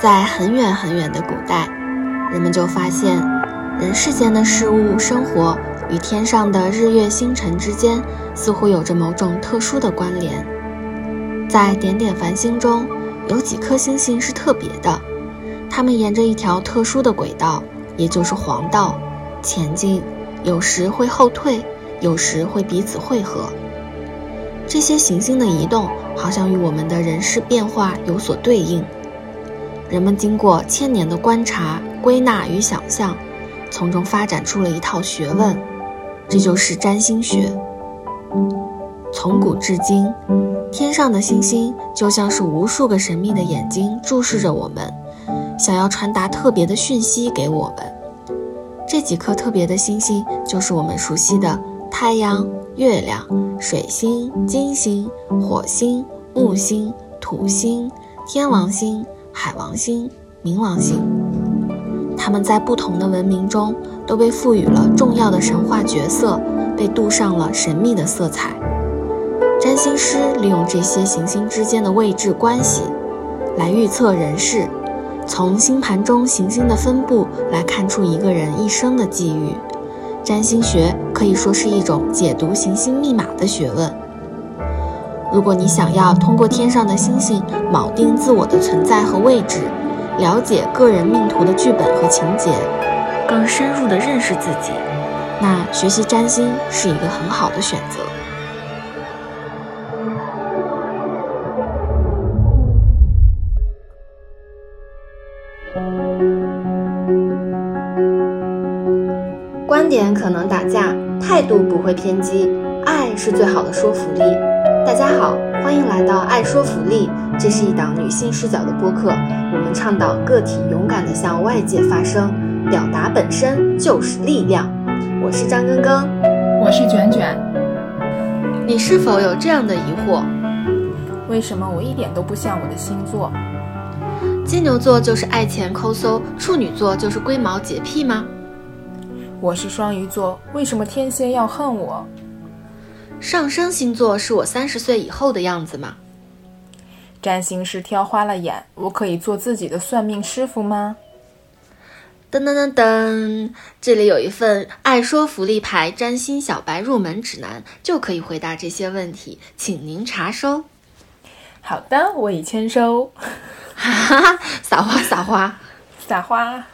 在很远很远的古代，人们就发现，人世间的事物、生活与天上的日月星辰之间，似乎有着某种特殊的关联。在点点繁星中，有几颗星星是特别的，它们沿着一条特殊的轨道，也就是黄道前进，有时会后退，有时会彼此汇合。这些行星的移动，好像与我们的人事变化有所对应。人们经过千年的观察、归纳与想象，从中发展出了一套学问，这就是占星学。从古至今，天上的星星就像是无数个神秘的眼睛注视着我们，想要传达特别的讯息给我们。这几颗特别的星星，就是我们熟悉的太阳、月亮、水星、金星、火星、木星、土星、天王星。海王星、冥王星，他们在不同的文明中都被赋予了重要的神话角色，被镀上了神秘的色彩。占星师利用这些行星之间的位置关系，来预测人事，从星盘中行星的分布来看出一个人一生的际遇。占星学可以说是一种解读行星密码的学问。如果你想要通过天上的星星锚定自我的存在和位置，了解个人命途的剧本和情节，更深入的认识自己，那学习占星是一个很好的选择。观点可能打架，态度不会偏激，是最好的说服力。大家好，欢迎来到爱说服力。这是一档女性视角的播客，我们倡导个体勇敢地向外界发声，表达本身就是力量。我是张根根，我是卷卷。你是否有这样的疑惑？为什么我一点都不像我的星座？金牛座就是爱钱抠搜，处女座就是龟毛洁癖吗？我是双鱼座，为什么天蝎要恨我？上升星座是我三十岁以后的样子吗？占星师挑花了眼，我可以做自己的算命师傅吗？噔噔噔噔，这里有一份爱说福利牌占星小白入门指南，就可以回答这些问题，请您查收。好的，我已签收。哈哈，撒花撒花 撒花。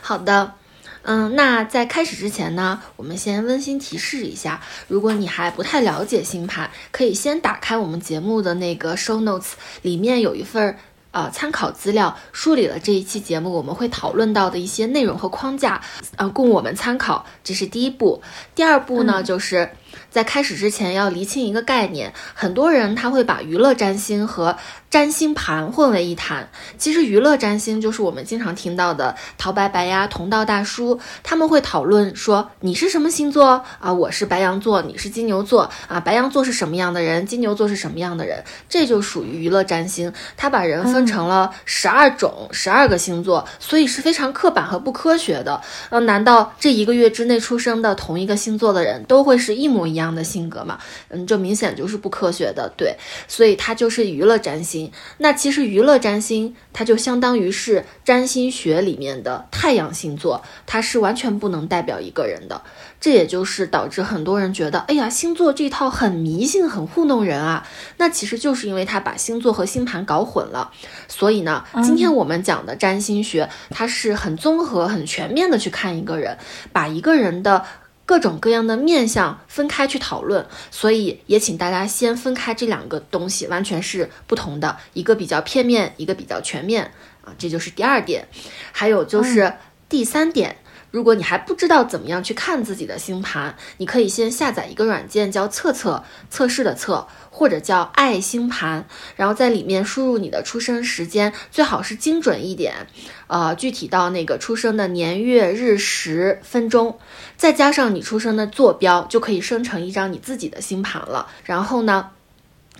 好的。嗯，那在开始之前呢，我们先温馨提示一下，如果你还不太了解星盘，可以先打开我们节目的那个 show notes，里面有一份呃参考资料，梳理了这一期节目我们会讨论到的一些内容和框架，呃，供我们参考。这是第一步。第二步呢，就是。在开始之前，要厘清一个概念。很多人他会把娱乐占星和占星盘混为一谈。其实，娱乐占星就是我们经常听到的陶白白呀、同道大叔，他们会讨论说你是什么星座啊？我是白羊座，你是金牛座啊？白羊座是什么样的人？金牛座是什么样的人？这就属于娱乐占星。他把人分成了十二种、十二个星座，所以是非常刻板和不科学的。呃，难道这一个月之内出生的同一个星座的人都会是一模一？一样的性格嘛，嗯，这明显就是不科学的，对，所以它就是娱乐占星。那其实娱乐占星，它就相当于是占星学里面的太阳星座，它是完全不能代表一个人的。这也就是导致很多人觉得，哎呀，星座这套很迷信，很糊弄人啊。那其实就是因为他把星座和星盘搞混了。所以呢，今天我们讲的占星学，它是很综合、很全面的去看一个人，把一个人的。各种各样的面相分开去讨论，所以也请大家先分开这两个东西，完全是不同的，一个比较片面，一个比较全面啊，这就是第二点。还有就是第三点，如果你还不知道怎么样去看自己的星盘，你可以先下载一个软件，叫测测测试的测。或者叫爱星盘，然后在里面输入你的出生时间，最好是精准一点，呃，具体到那个出生的年月日时分钟，再加上你出生的坐标，就可以生成一张你自己的星盘了。然后呢？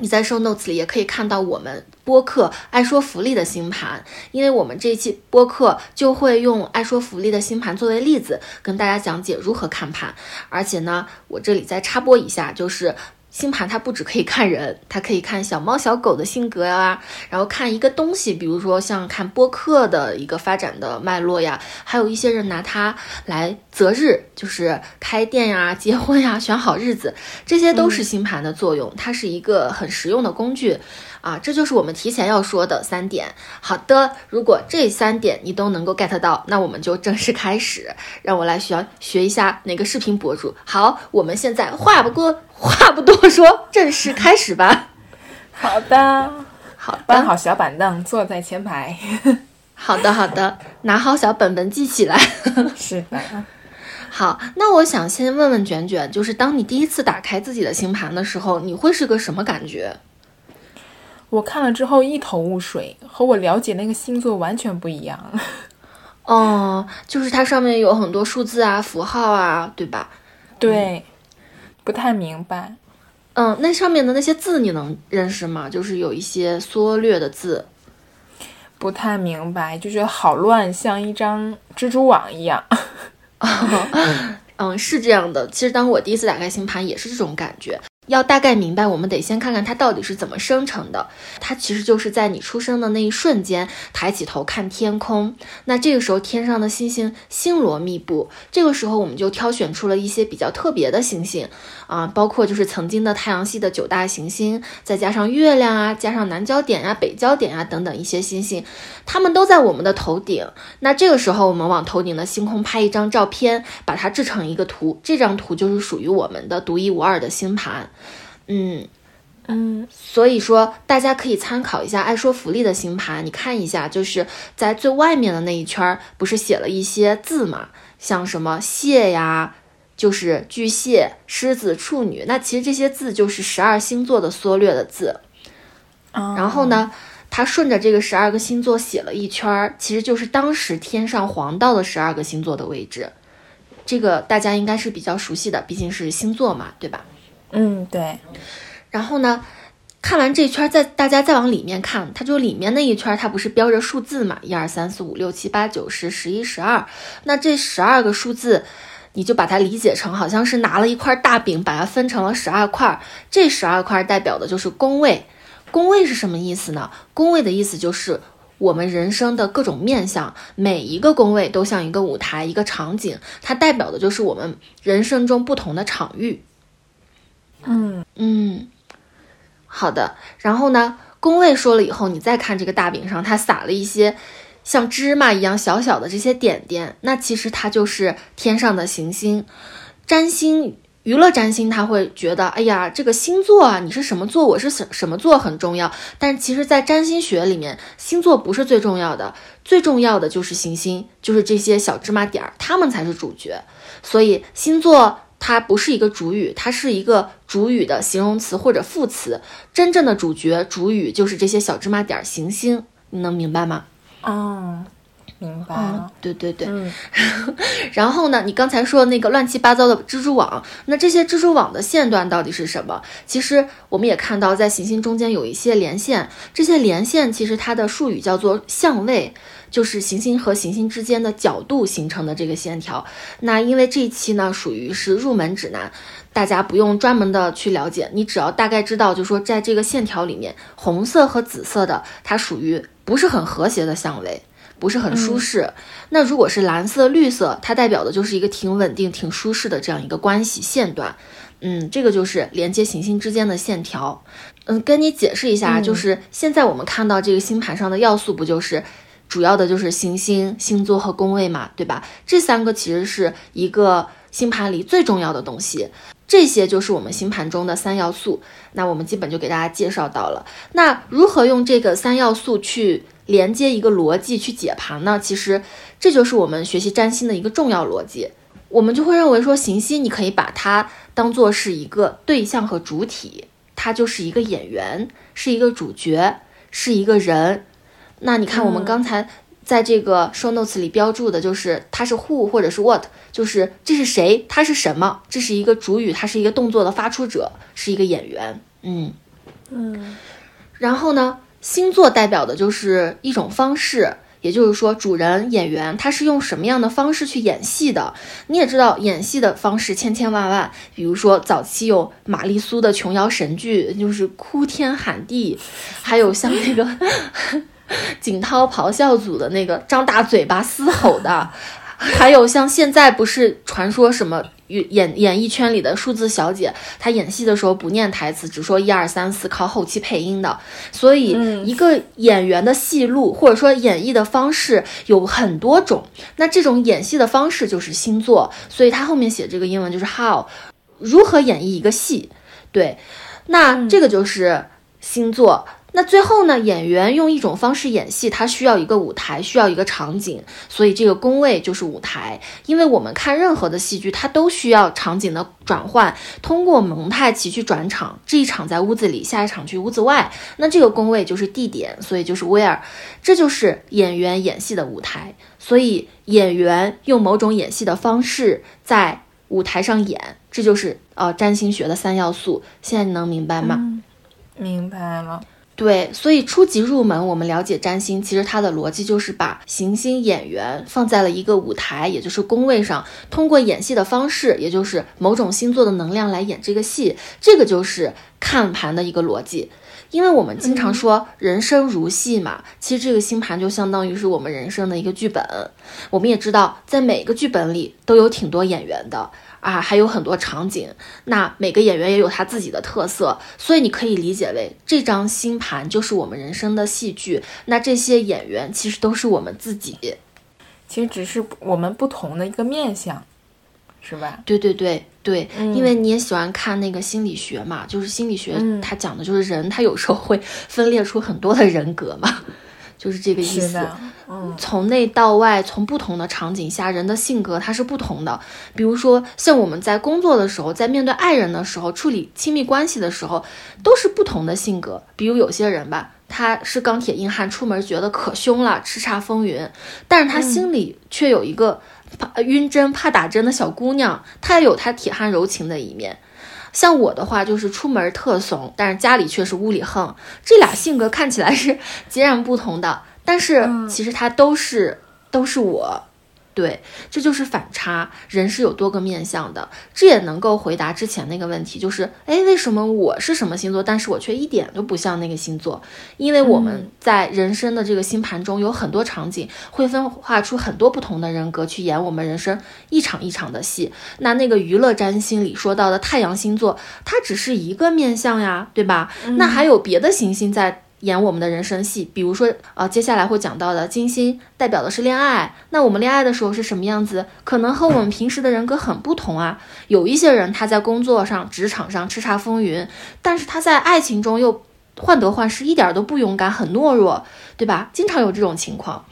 你在 show notes 里也可以看到我们播客爱说福利的星盘，因为我们这期播客就会用爱说福利的星盘作为例子，跟大家讲解如何看盘。而且呢，我这里再插播一下，就是星盘它不只可以看人，它可以看小猫小狗的性格呀，然后看一个东西，比如说像看播客的一个发展的脉络呀，还有一些人拿它来择日，就是开店呀、结婚呀、选好日子，这些都是星盘的作用，它是一个很实用的工具。啊，这就是我们提前要说的三点。好的，如果这三点你都能够 get 到，那我们就正式开始。让我来学学一下哪个视频博主。好，我们现在话不过话不多说，正式开始吧。好的，好，搬好小板凳，坐在前排。好的，好的，拿好小本本记起来。是的。好，那我想先问问卷卷，就是当你第一次打开自己的星盘的时候，你会是个什么感觉？我看了之后一头雾水，和我了解那个星座完全不一样。哦，就是它上面有很多数字啊、符号啊，对吧？对，不太明白。嗯，那上面的那些字你能认识吗？就是有一些缩略的字，不太明白，就觉得好乱，像一张蜘蛛网一样。嗯，是这样的。其实当我第一次打开星盘，也是这种感觉。要大概明白，我们得先看看它到底是怎么生成的。它其实就是在你出生的那一瞬间，抬起头看天空，那这个时候天上的星星星罗密布，这个时候我们就挑选出了一些比较特别的星星啊，包括就是曾经的太阳系的九大行星，再加上月亮啊，加上南焦点啊、北焦点啊等等一些星星，它们都在我们的头顶。那这个时候，我们往头顶的星空拍一张照片，把它制成一个图，这张图就是属于我们的独一无二的星盘。嗯嗯，所以说大家可以参考一下爱说福利的星盘，你看一下，就是在最外面的那一圈，不是写了一些字嘛？像什么蟹呀，就是巨蟹、狮子、处女，那其实这些字就是十二星座的缩略的字。然后呢，他顺着这个十二个星座写了一圈儿，其实就是当时天上黄道的十二个星座的位置。这个大家应该是比较熟悉的，毕竟是星座嘛，对吧？嗯，对。然后呢，看完这圈，再大家再往里面看，它就里面那一圈，它不是标着数字嘛？一二三四五六七八九十十一十二。那这十二个数字，你就把它理解成好像是拿了一块大饼，把它分成了十二块。这十二块代表的就是宫位。宫位是什么意思呢？宫位的意思就是我们人生的各种面相，每一个宫位都像一个舞台，一个场景，它代表的就是我们人生中不同的场域。嗯嗯，好的。然后呢，宫位说了以后，你再看这个大饼上，它撒了一些像芝麻一样小小的这些点点，那其实它就是天上的行星。占星娱乐占星，他会觉得，哎呀，这个星座啊，你是什么座，我是什什么座很重要。但其实，在占星学里面，星座不是最重要的，最重要的就是行星，就是这些小芝麻点儿，它们才是主角。所以星座。它不是一个主语，它是一个主语的形容词或者副词。真正的主角主语就是这些小芝麻点儿行星，你能明白吗？哦，明白了。对对对。然后呢，你刚才说那个乱七八糟的蜘蛛网，那这些蜘蛛网的线段到底是什么？其实我们也看到，在行星中间有一些连线，这些连线其实它的术语叫做相位。就是行星和行星之间的角度形成的这个线条。那因为这一期呢属于是入门指南，大家不用专门的去了解，你只要大概知道，就说在这个线条里面，红色和紫色的它属于不是很和谐的相位，不是很舒适。那如果是蓝色、绿色，它代表的就是一个挺稳定、挺舒适的这样一个关系线段。嗯，这个就是连接行星之间的线条。嗯，跟你解释一下，就是现在我们看到这个星盘上的要素，不就是？主要的就是行星、星座和宫位嘛，对吧？这三个其实是一个星盘里最重要的东西，这些就是我们星盘中的三要素。那我们基本就给大家介绍到了。那如何用这个三要素去连接一个逻辑去解盘呢？其实这就是我们学习占星的一个重要逻辑。我们就会认为说，行星你可以把它当做是一个对象和主体，它就是一个演员，是一个主角，是一个人。那你看，我们刚才在这个 show notes 里标注的就是它是 who 或者是 what，就是这是谁，它是什么，这是一个主语，它是一个动作的发出者，是一个演员。嗯嗯。然后呢，星座代表的就是一种方式，也就是说，主人演员他是用什么样的方式去演戏的？你也知道，演戏的方式千千万万，比如说早期有玛丽苏的琼瑶神剧，就是哭天喊地，还有像那个 景涛咆哮组的那个张大嘴巴嘶吼的，还有像现在不是传说什么？演演艺圈里的数字小姐，她演戏的时候不念台词，只说一二三四，靠后期配音的。所以，一个演员的戏路或者说演绎的方式有很多种。那这种演戏的方式就是星座，所以他后面写这个英文就是 how，如何演绎一个戏。对，那这个就是星座。那最后呢？演员用一种方式演戏，他需要一个舞台，需要一个场景，所以这个工位就是舞台。因为我们看任何的戏剧，它都需要场景的转换，通过蒙太奇去转场。这一场在屋子里，下一场去屋子外，那这个工位就是地点，所以就是 where，这就是演员演戏的舞台。所以演员用某种演戏的方式在舞台上演，这就是呃占星学的三要素。现在你能明白吗？明白了。对，所以初级入门，我们了解占星，其实它的逻辑就是把行星演员放在了一个舞台，也就是宫位上，通过演戏的方式，也就是某种星座的能量来演这个戏，这个就是看盘的一个逻辑。因为我们经常说人生如戏嘛，其实这个星盘就相当于是我们人生的一个剧本。我们也知道，在每个剧本里都有挺多演员的。啊，还有很多场景，那每个演员也有他自己的特色，所以你可以理解为这张星盘就是我们人生的戏剧。那这些演员其实都是我们自己，其实只是我们不同的一个面相，是吧？对对对对，因为你也喜欢看那个心理学嘛，就是心理学它讲的就是人，他有时候会分裂出很多的人格嘛。就是这个意思，嗯，从内到外，从不同的场景下，人的性格它是不同的。比如说，像我们在工作的时候，在面对爱人的时候，处理亲密关系的时候，都是不同的性格。比如有些人吧，他是钢铁硬汉，出门觉得可凶了，叱咤风云，但是他心里却有一个怕晕针、怕打针的小姑娘，他也有他铁汉柔情的一面。像我的话，就是出门特怂，但是家里却是屋里横。这俩性格看起来是截然不同的，但是其实他都是都是我。对，这就是反差。人是有多个面相的，这也能够回答之前那个问题，就是，哎，为什么我是什么星座，但是我却一点都不像那个星座？因为我们在人生的这个星盘中有很多场景，会分化出很多不同的人格去演我们人生一场一场的戏。那那个娱乐占星里说到的太阳星座，它只是一个面相呀，对吧？那还有别的行星在。演我们的人生戏，比如说，呃，接下来会讲到的金星代表的是恋爱，那我们恋爱的时候是什么样子？可能和我们平时的人格很不同啊。有一些人他在工作上、职场上叱咤风云，但是他在爱情中又患得患失，一点都不勇敢，很懦弱，对吧？经常有这种情况。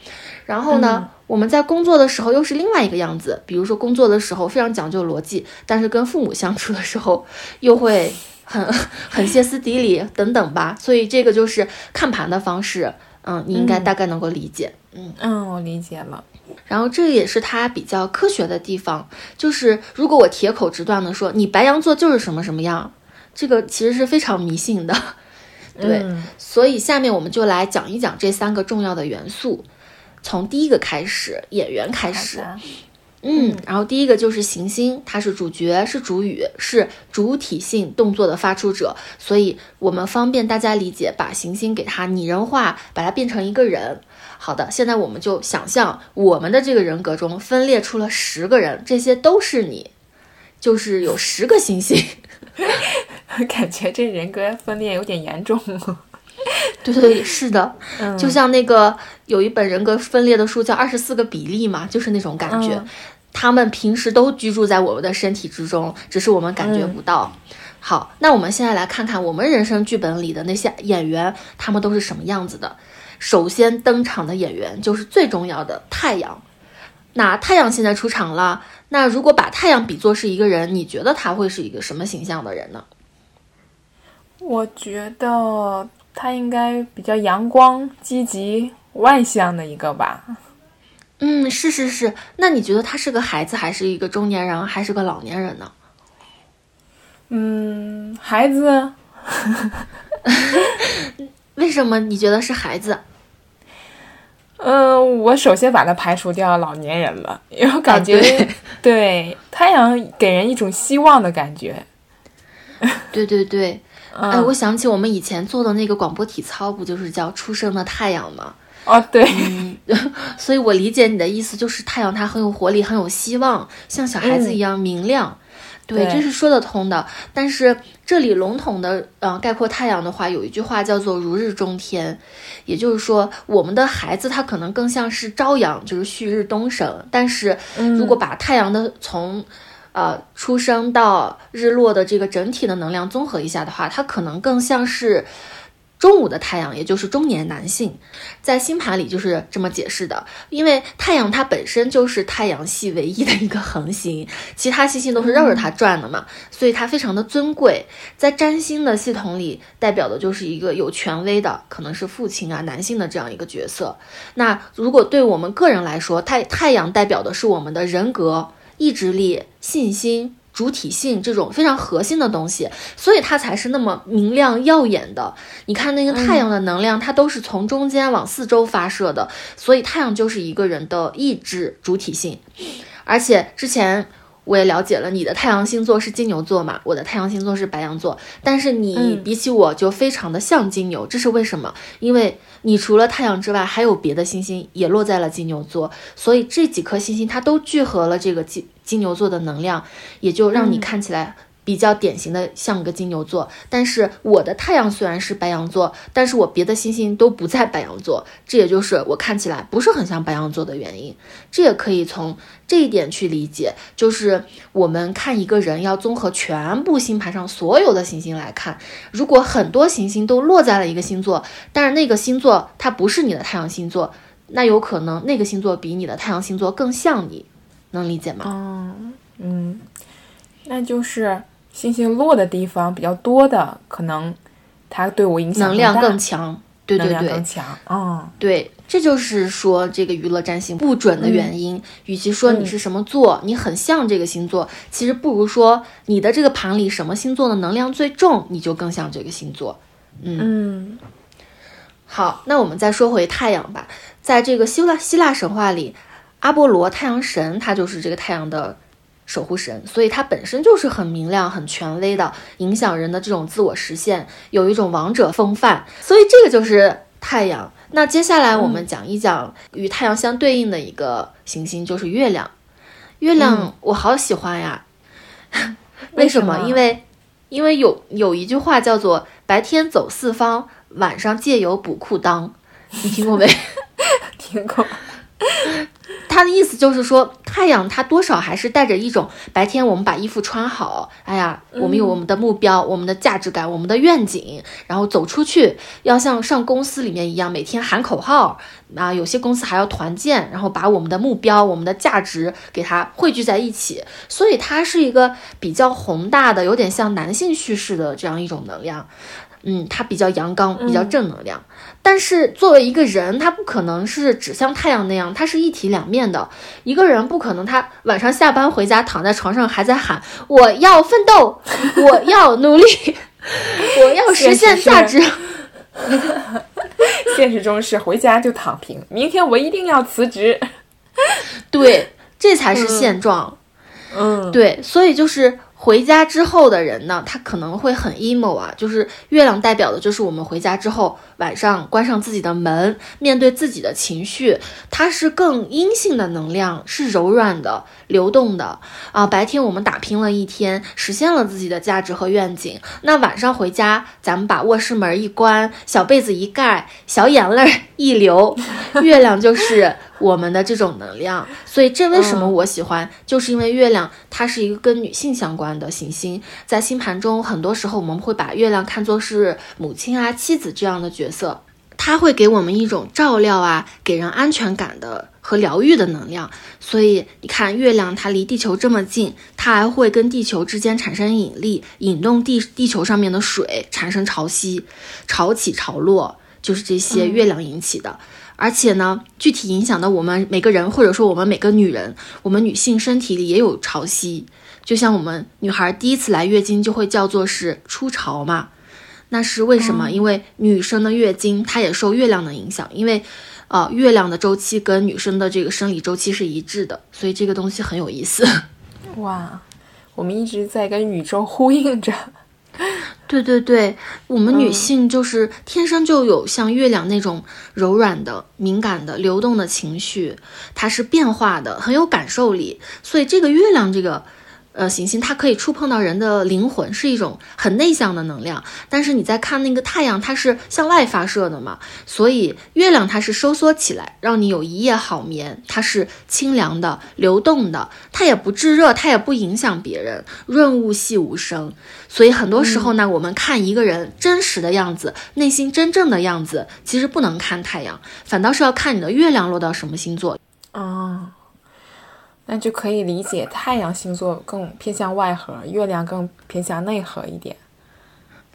然后呢，我们在工作的时候又是另外一个样子，比如说工作的时候非常讲究逻辑，但是跟父母相处的时候又会。很 很歇斯底里等等吧，所以这个就是看盘的方式，嗯，你应该大概能够理解，嗯嗯，我理解了。然后这也是它比较科学的地方，就是如果我铁口直断的说你白羊座就是什么什么样，这个其实是非常迷信的，对。所以下面我们就来讲一讲这三个重要的元素，从第一个开始，演员开始。嗯，然后第一个就是行星，它是主角，是主语，是主体性动作的发出者，所以我们方便大家理解，把行星给它拟人化，把它变成一个人。好的，现在我们就想象我们的这个人格中分裂出了十个人，这些都是你，就是有十个行星。感觉这人格分裂有点严重。对对是的，就像那个有一本人格分裂的书叫《二十四个比例》嘛，就是那种感觉。他们平时都居住在我们的身体之中，只是我们感觉不到。好，那我们现在来看看我们人生剧本里的那些演员，他们都是什么样子的。首先登场的演员就是最重要的太阳。那太阳现在出场了，那如果把太阳比作是一个人，你觉得他会是一个什么形象的人呢？我觉得。他应该比较阳光、积极、外向的一个吧。嗯，是是是。那你觉得他是个孩子，还是一个中年人，还是个老年人呢？嗯，孩子。为什么你觉得是孩子？嗯，我首先把他排除掉老年人了，因为我感觉、对太阳给人一种希望的感觉。对 对对，嗯、哎，我想起我们以前做的那个广播体操，不就是叫“初升的太阳”吗？哦，对，嗯，所以我理解你的意思，就是太阳它很有活力，很有希望，像小孩子一样明亮。对，对这是说得通的。但是这里笼统的呃概括太阳的话，有一句话叫做“如日中天”，也就是说，我们的孩子他可能更像是朝阳，就是旭日东升。但是如果把太阳的从呃出生到日落的这个整体的能量综合一下的话，它可能更像是。中午的太阳，也就是中年男性，在星盘里就是这么解释的。因为太阳它本身就是太阳系唯一的一个恒星，其他星星都是绕着它转的嘛，所以它非常的尊贵。在占星的系统里，代表的就是一个有权威的，可能是父亲啊、男性的这样一个角色。那如果对我们个人来说，太太阳代表的是我们的人格、意志力、信心。主体性这种非常核心的东西，所以它才是那么明亮耀眼的。你看那个太阳的能量，它都是从中间往四周发射的，所以太阳就是一个人的意志主体性。而且之前我也了解了，你的太阳星座是金牛座嘛，我的太阳星座是白羊座，但是你嗯。比起我就非常的像金牛，这是为什么？因为你除了太阳之外，还有别的星星也落在了金牛座，所以这几颗星星它都聚合了这个金金牛座的能量，也就让你看起来比较典型的像个金牛座。但是我的太阳虽然是白羊座，但是我别的星星都不在白羊座，这也就是我看起来不是很像白羊座的原因。这也可以从这一点去理解，就是我们看一个人要综合全部星盘上所有的行星来看，如果很多行星都落在了一个星座，但是那个星座它不是你的太阳星座，那有可能那个星座比你的太阳星座更像你，能理解吗？嗯嗯，那就是星星落的地方比较多的，可能它对我影响能量更强，对对对。更强。嗯，对，这就是说这个娱乐占星不准的原因。与其说你是什么座，你很像这个星座，其实不如说你的这个盘里什么星座的能量最重，你就更像这个星座。嗯。好，那我们再说回太阳吧，在这个希腊希腊神话里，阿波罗太阳神他就是这个太阳的守护神，所以它本身就是很明亮、很权威的，影响人的这种自我实现，有一种王者风范，所以这个就是太阳。那接下来我们讲一讲与太阳相对应的一个行星，就是月亮。月亮我好喜欢呀，为什么？为什么因为因为有有一句话叫做“白天走四方，晚上借油补裤裆”，你听过没？听过。他的意思就是说，太阳它多少还是带着一种白天我们把衣服穿好，哎呀，我们有我们的目标、我们的价值感、我们的愿景，然后走出去，要像上公司里面一样，每天喊口号啊。有些公司还要团建，然后把我们的目标、我们的价值给它汇聚在一起，所以它是一个比较宏大的，有点像男性叙事的这样一种能量。嗯，他比较阳刚，比较正能量。但是作为一个人，他不可能是只像太阳那样，他是一体两面的。一个人不可能，他晚上下班回家躺在床上还在喊“我要奋斗，我要努力，我要实现价值”。现实中是回家就躺平，明天我一定要辞职。对，这才是现状。嗯，对，所以就是回家之后的人呢，他可能会很 emo 啊，就是月亮代表的就是我们回家之后晚上关上自己的门，面对自己的情绪，它是更阴性的能量，是柔软的、流动的啊。白天我们打拼了一天，实现了自己的价值和愿景，那晚上回家，咱们把卧室门一关，小被子一盖，小眼泪一流，月亮就是我们的这种能量。所以这为什么我喜欢，就是因为月亮它是一个跟女性相关的行星，在星盘中，很多时候我们会把月亮看作是母亲啊、妻子这样的角色，它会给我们一种照料啊、给人安全感的和疗愈的能量。所以你看，月亮它离地球这么近，它还会跟地球之间产生引力，引动地地球上面的水产生潮汐，潮起潮落，就是这些月亮引起的。而且呢，具体影响到我们每个人，或者说我们每个女人，我们女性身体里也有潮汐。就像我们女孩第一次来月经就会叫做是初潮嘛，那是为什么？因为女生的月经它也受月亮的影响，因为，呃，月亮的周期跟女生的这个生理周期是一致的，所以这个东西很有意思。哇，我们一直在跟宇宙呼应着。对对对，我们女性就是天生就有像月亮那种柔软的、敏感的、流动的情绪，它是变化的，很有感受力。所以这个月亮这个。呃，行星它可以触碰到人的灵魂，是一种很内向的能量。但是你在看那个太阳，它是向外发射的嘛，所以月亮它是收缩起来，让你有一夜好眠。它是清凉的、流动的，它也不炙热，它也不影响别人，润物细无声。所以很多时候呢，我们看一个人真实的样子，内心真正的样子，其实不能看太阳，反倒是要看你的月亮落到什么星座。哦。那就可以理解，太阳星座更偏向外核，月亮更偏向内核一点。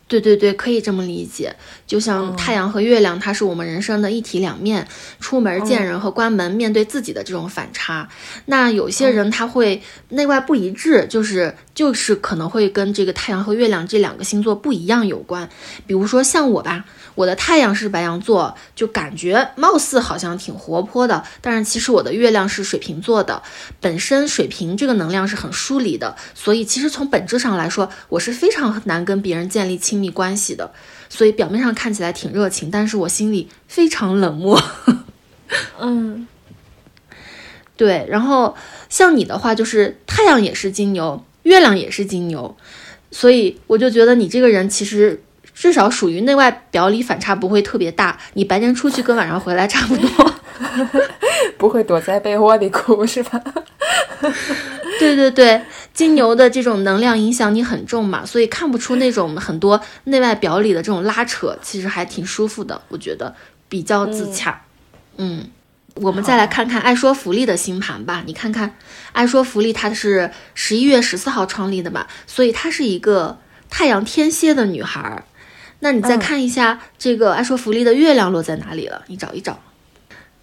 对对对，可以这么理解。就像太阳和月亮，它是我们人生的一体两面，出门见人和关门面对自己的这种反差。那有些人他会内外不一致，就是就是可能会跟这个太阳和月亮这两个星座不一样有关。比如说像我吧。我的太阳是白羊座，就感觉貌似好像挺活泼的，但是其实我的月亮是水瓶座的，本身水瓶这个能量是很疏离的，所以其实从本质上来说，我是非常难跟别人建立亲密关系的。所以表面上看起来挺热情，但是我心里非常冷漠。嗯，对。然后像你的话，就是太阳也是金牛，月亮也是金牛，所以我就觉得你这个人其实。至少属于内外表里反差不会特别大，你白天出去跟晚上回来差不多，不会躲在被窝里哭是吧？对对对，金牛的这种能量影响你很重嘛，所以看不出那种很多内外表里的这种拉扯，其实还挺舒服的，我觉得比较自洽。嗯，我们再来看看爱说福利的星盘吧，你看看爱说福利，它是十一月十四号创立的嘛，所以它是一个太阳天蝎的女孩。那你再看一下这个爱说福利的月亮落在哪里了？你找一找，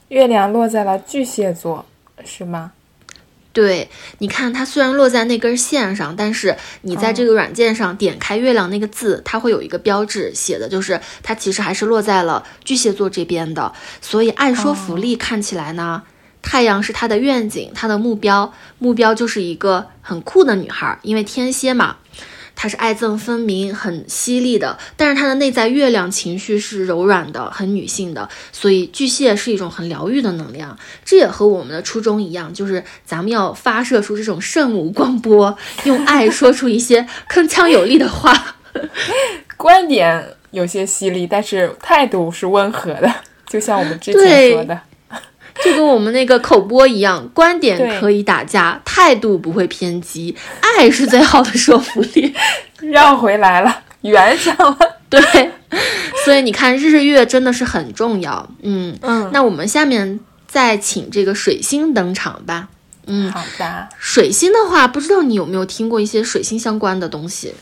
月亮落在了巨蟹座，是吗？对，你看它虽然落在那根线上，但是你在这个软件上点开月亮那个字，它会有一个标志，写的就是它其实还是落在了巨蟹座这边的。所以爱说福利看起来呢，太阳是他的愿景，他的目标，目标就是一个很酷的女孩，因为天蝎嘛。他是爱憎分明、很犀利的，但是他的内在月亮情绪是柔软的、很女性的，所以巨蟹是一种很疗愈的能量。这也和我们的初衷一样，就是咱们要发射出这种圣母光波，用爱说出一些铿锵有力的话。观点有些犀利，但是态度是温和的，就像我们之前说的。就跟我们那个口播一样，观点可以打架，态度不会偏激，爱是最好的说服力。绕回来了，圆上了。对，所以你看，日月真的是很重要。嗯嗯，那我们下面再请这个水星登场吧。嗯，好的。水星的话，不知道你有没有听过一些水星相关的东西？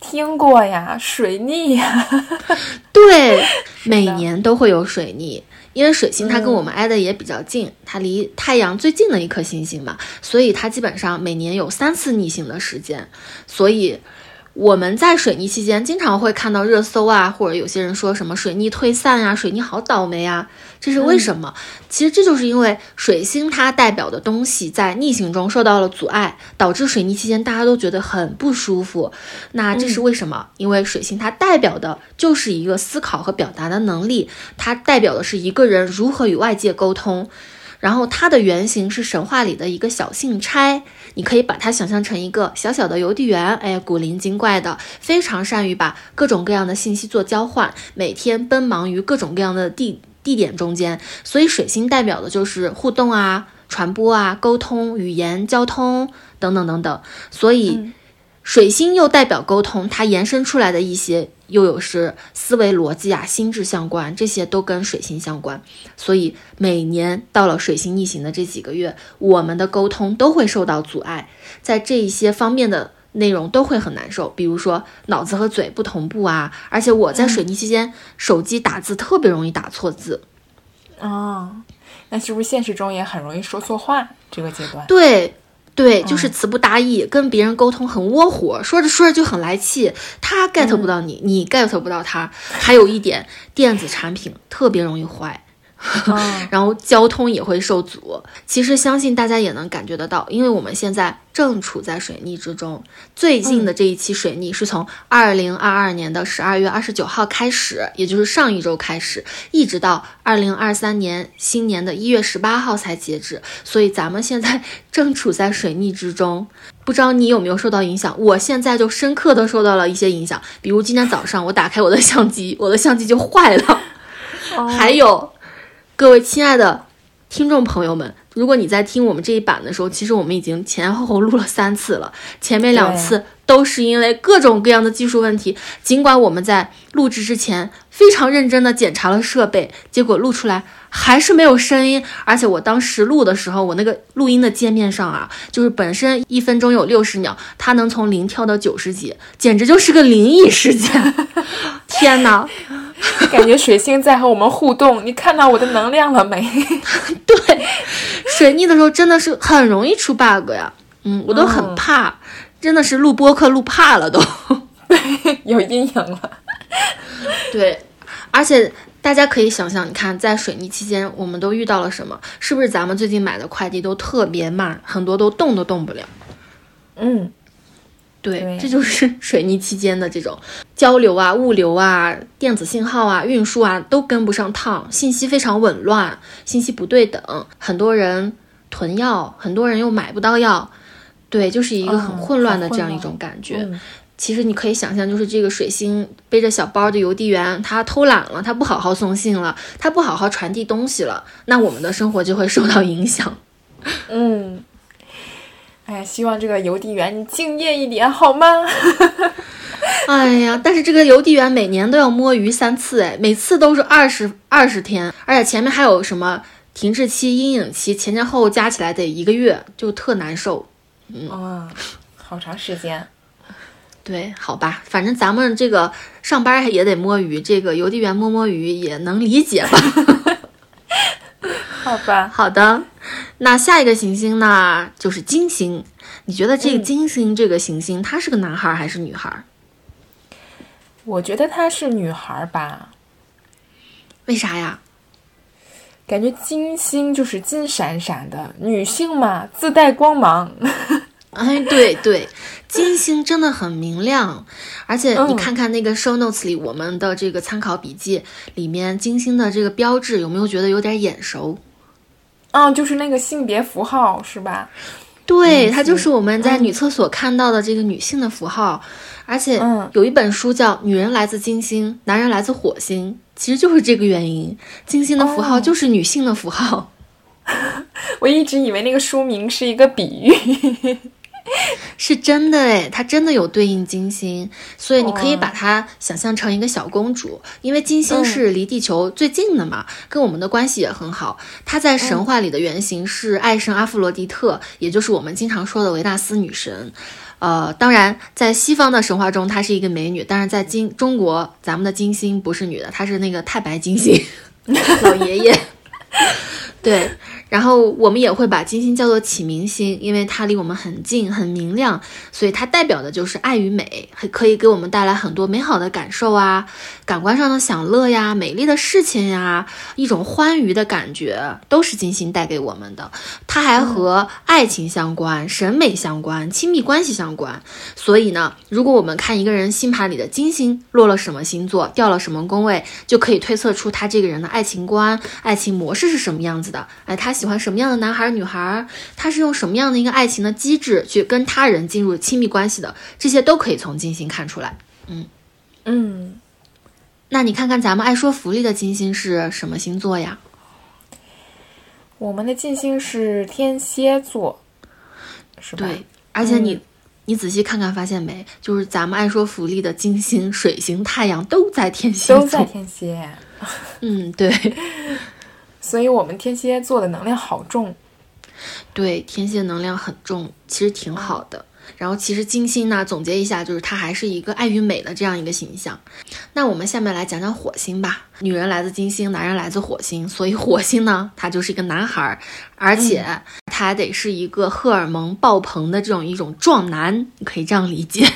听过呀，水逆呀。对，每年都会有水逆。因为水星它跟我们挨得也比较近，它离太阳最近的一颗星星嘛，所以它基本上每年有三次逆行的时间，所以。我们在水逆期间经常会看到热搜啊，或者有些人说什么水逆退散呀，水逆好倒霉啊，这是为什么？其实这就是因为水星它代表的东西在逆行中受到了阻碍，导致水逆期间大家都觉得很不舒服。那这是为什么？因为水星它代表的就是一个思考和表达的能力，它代表的是一个人如何与外界沟通。然后它的原型是神话里的一个小信差，你可以把它想象成一个小小的邮递员，哎，古灵精怪的，非常善于把各种各样的信息做交换，每天奔忙于各种各样的地地点中间。所以水星代表的就是互动啊、传播啊、沟通、语言、交通等等等等。所以。水星又代表沟通，它延伸出来的一些又有是思维逻辑啊、心智相关，这些都跟水星相关。所以每年到了水星逆行的这几个月，我们的沟通都会受到阻碍，在这一些方面的内容都会很难受。比如说脑子和嘴不同步啊，而且我在水逆期间，手机打字特别容易打错字。哦，那是不是现实中也很容易说错话？这个阶段对。对，就是词不达意，跟别人沟通很窝火，说着说着就很来气。他 get 不到你，你 get 不到他。还有一点，电子产品特别容易坏。然后交通也会受阻。其实相信大家也能感觉得到，因为我们现在正处在水逆之中。最近的这一期水逆是从二零二二年的十二月二十九号开始，也就是上一周开始，一直到二零二三年新年的一月十八号才截止。所以咱们现在 正处在水逆之中。不知道你有没有受到影响？我现在就深刻的受到了一些影响，比如今天早上我打开我的相机，我的相机就坏了。还有，各位亲爱的听众朋友们，如果你在听我们这一版的时候，其实我们已经前后后录了三次了，前面两次都是因为各种各样的技术问题。尽管我们在录制之前非常认真的检查了设备，结果录出来。还是没有声音，而且我当时录的时候，我那个录音的界面上啊，就是本身一分钟有六十秒，它能从零跳到九十几，简直就是个灵异事件！天哪，感觉水星在和我们互动，你看到我的能量了没？对，水逆的时候真的是很容易出 bug 呀，嗯，我都很怕，真的是录播客录怕了都，有阴影了。对，而且。大家可以想想，你看，在水逆期间，我们都遇到了什么？是不是咱们最近买的快递都特别慢，很多都动都动不了？嗯，对，这就是 水逆期间的这种交流啊、物流啊、电子信号啊、运输啊都跟不上趟，信息非常紊乱，信息不对等，很多人囤药，很多人又买不到药，对，就是一个很混乱的这样一种感觉。其实你可以想象，就是这个水星背着小包的邮递员，他偷懒了，他不好好送信了，他不好好传递东西了，那我们的生活就会受到影响。嗯，哎，希望这个邮递员你敬业一点好吗？哎呀，但是这个邮递员每年都要摸鱼三次，哎，每次都是二十二十天，而且前面还有什么停滞期、阴影期，前前后后加起来得一个月，就特难受。嗯，好长时间。对，好吧，反正咱们这个上班也得摸鱼，这个邮递员摸摸鱼也能理解吧？好吧，好的。那下一个行星呢，就是金星。你觉得这个金星这个行星，它是个男孩还是女孩？我觉得她是女孩吧。为啥呀？感觉金星就是金闪闪的，女性嘛，自带光芒。哎，对对，金星真的很明亮，而且你看看那个 show notes 里我们的这个参考笔记里面金星的这个标志，有没有觉得有点眼熟？嗯，就是那个性别符号是吧？对，它就是我们在女厕所看到的这个女性的符号，而且有一本书叫《女人来自金星，男人来自火星》，其实就是这个原因，金星的符号就是女性的符号。我一直以为那个书名是一个比喻。是真的诶，它真的有对应金星，所以你可以把它想象成一个小公主，因为金星是离地球最近的嘛，跟我们的关系也很好。它在神话里的原型是爱神阿芙罗狄特，也就是我们经常说的维纳斯女神。呃，当然，在西方的神话中，她是一个美女，但是在金中国，咱们的金星不是女的，她是那个太白金星，老爷爷。对。然后我们也会把金星叫做启明星，因为它离我们很近，很明亮，所以它代表的就是爱与美，可以给我们带来很多美好的感受啊，感官上的享乐呀，美丽的事情呀，一种欢愉的感觉，都是金星带给我们的。它还和爱情相关、审美相关、亲密关系相关。所以呢，如果我们看一个人星盘里的金星落了什么星座，掉了什么宫位，就可以推测出他这个人的爱情观、爱情模式是什么样子的。哎，他。喜欢什么样的男孩女孩？他是用什么样的一个爱情的机制去跟他人进入亲密关系的？这些都可以从金星看出来。嗯嗯，那你看看咱们爱说福利的金星是什么星座呀？我们的金星是天蝎座，是吧？对，而且你你仔细看看，发现没？就是咱们爱说福利的金星、水星、太阳都在天蝎，都在天蝎。嗯，对。所以，我们天蝎座的能量好重，对，天蝎能量很重，其实挺好的。然后，其实金星呢，总结一下，就是它还是一个爱与美的这样一个形象。那我们下面来讲讲火星吧。女人来自金星，男人来自火星，所以火星呢，它就是一个男孩，而且他得是一个荷尔蒙爆棚的这种一种壮男，你可以这样理解。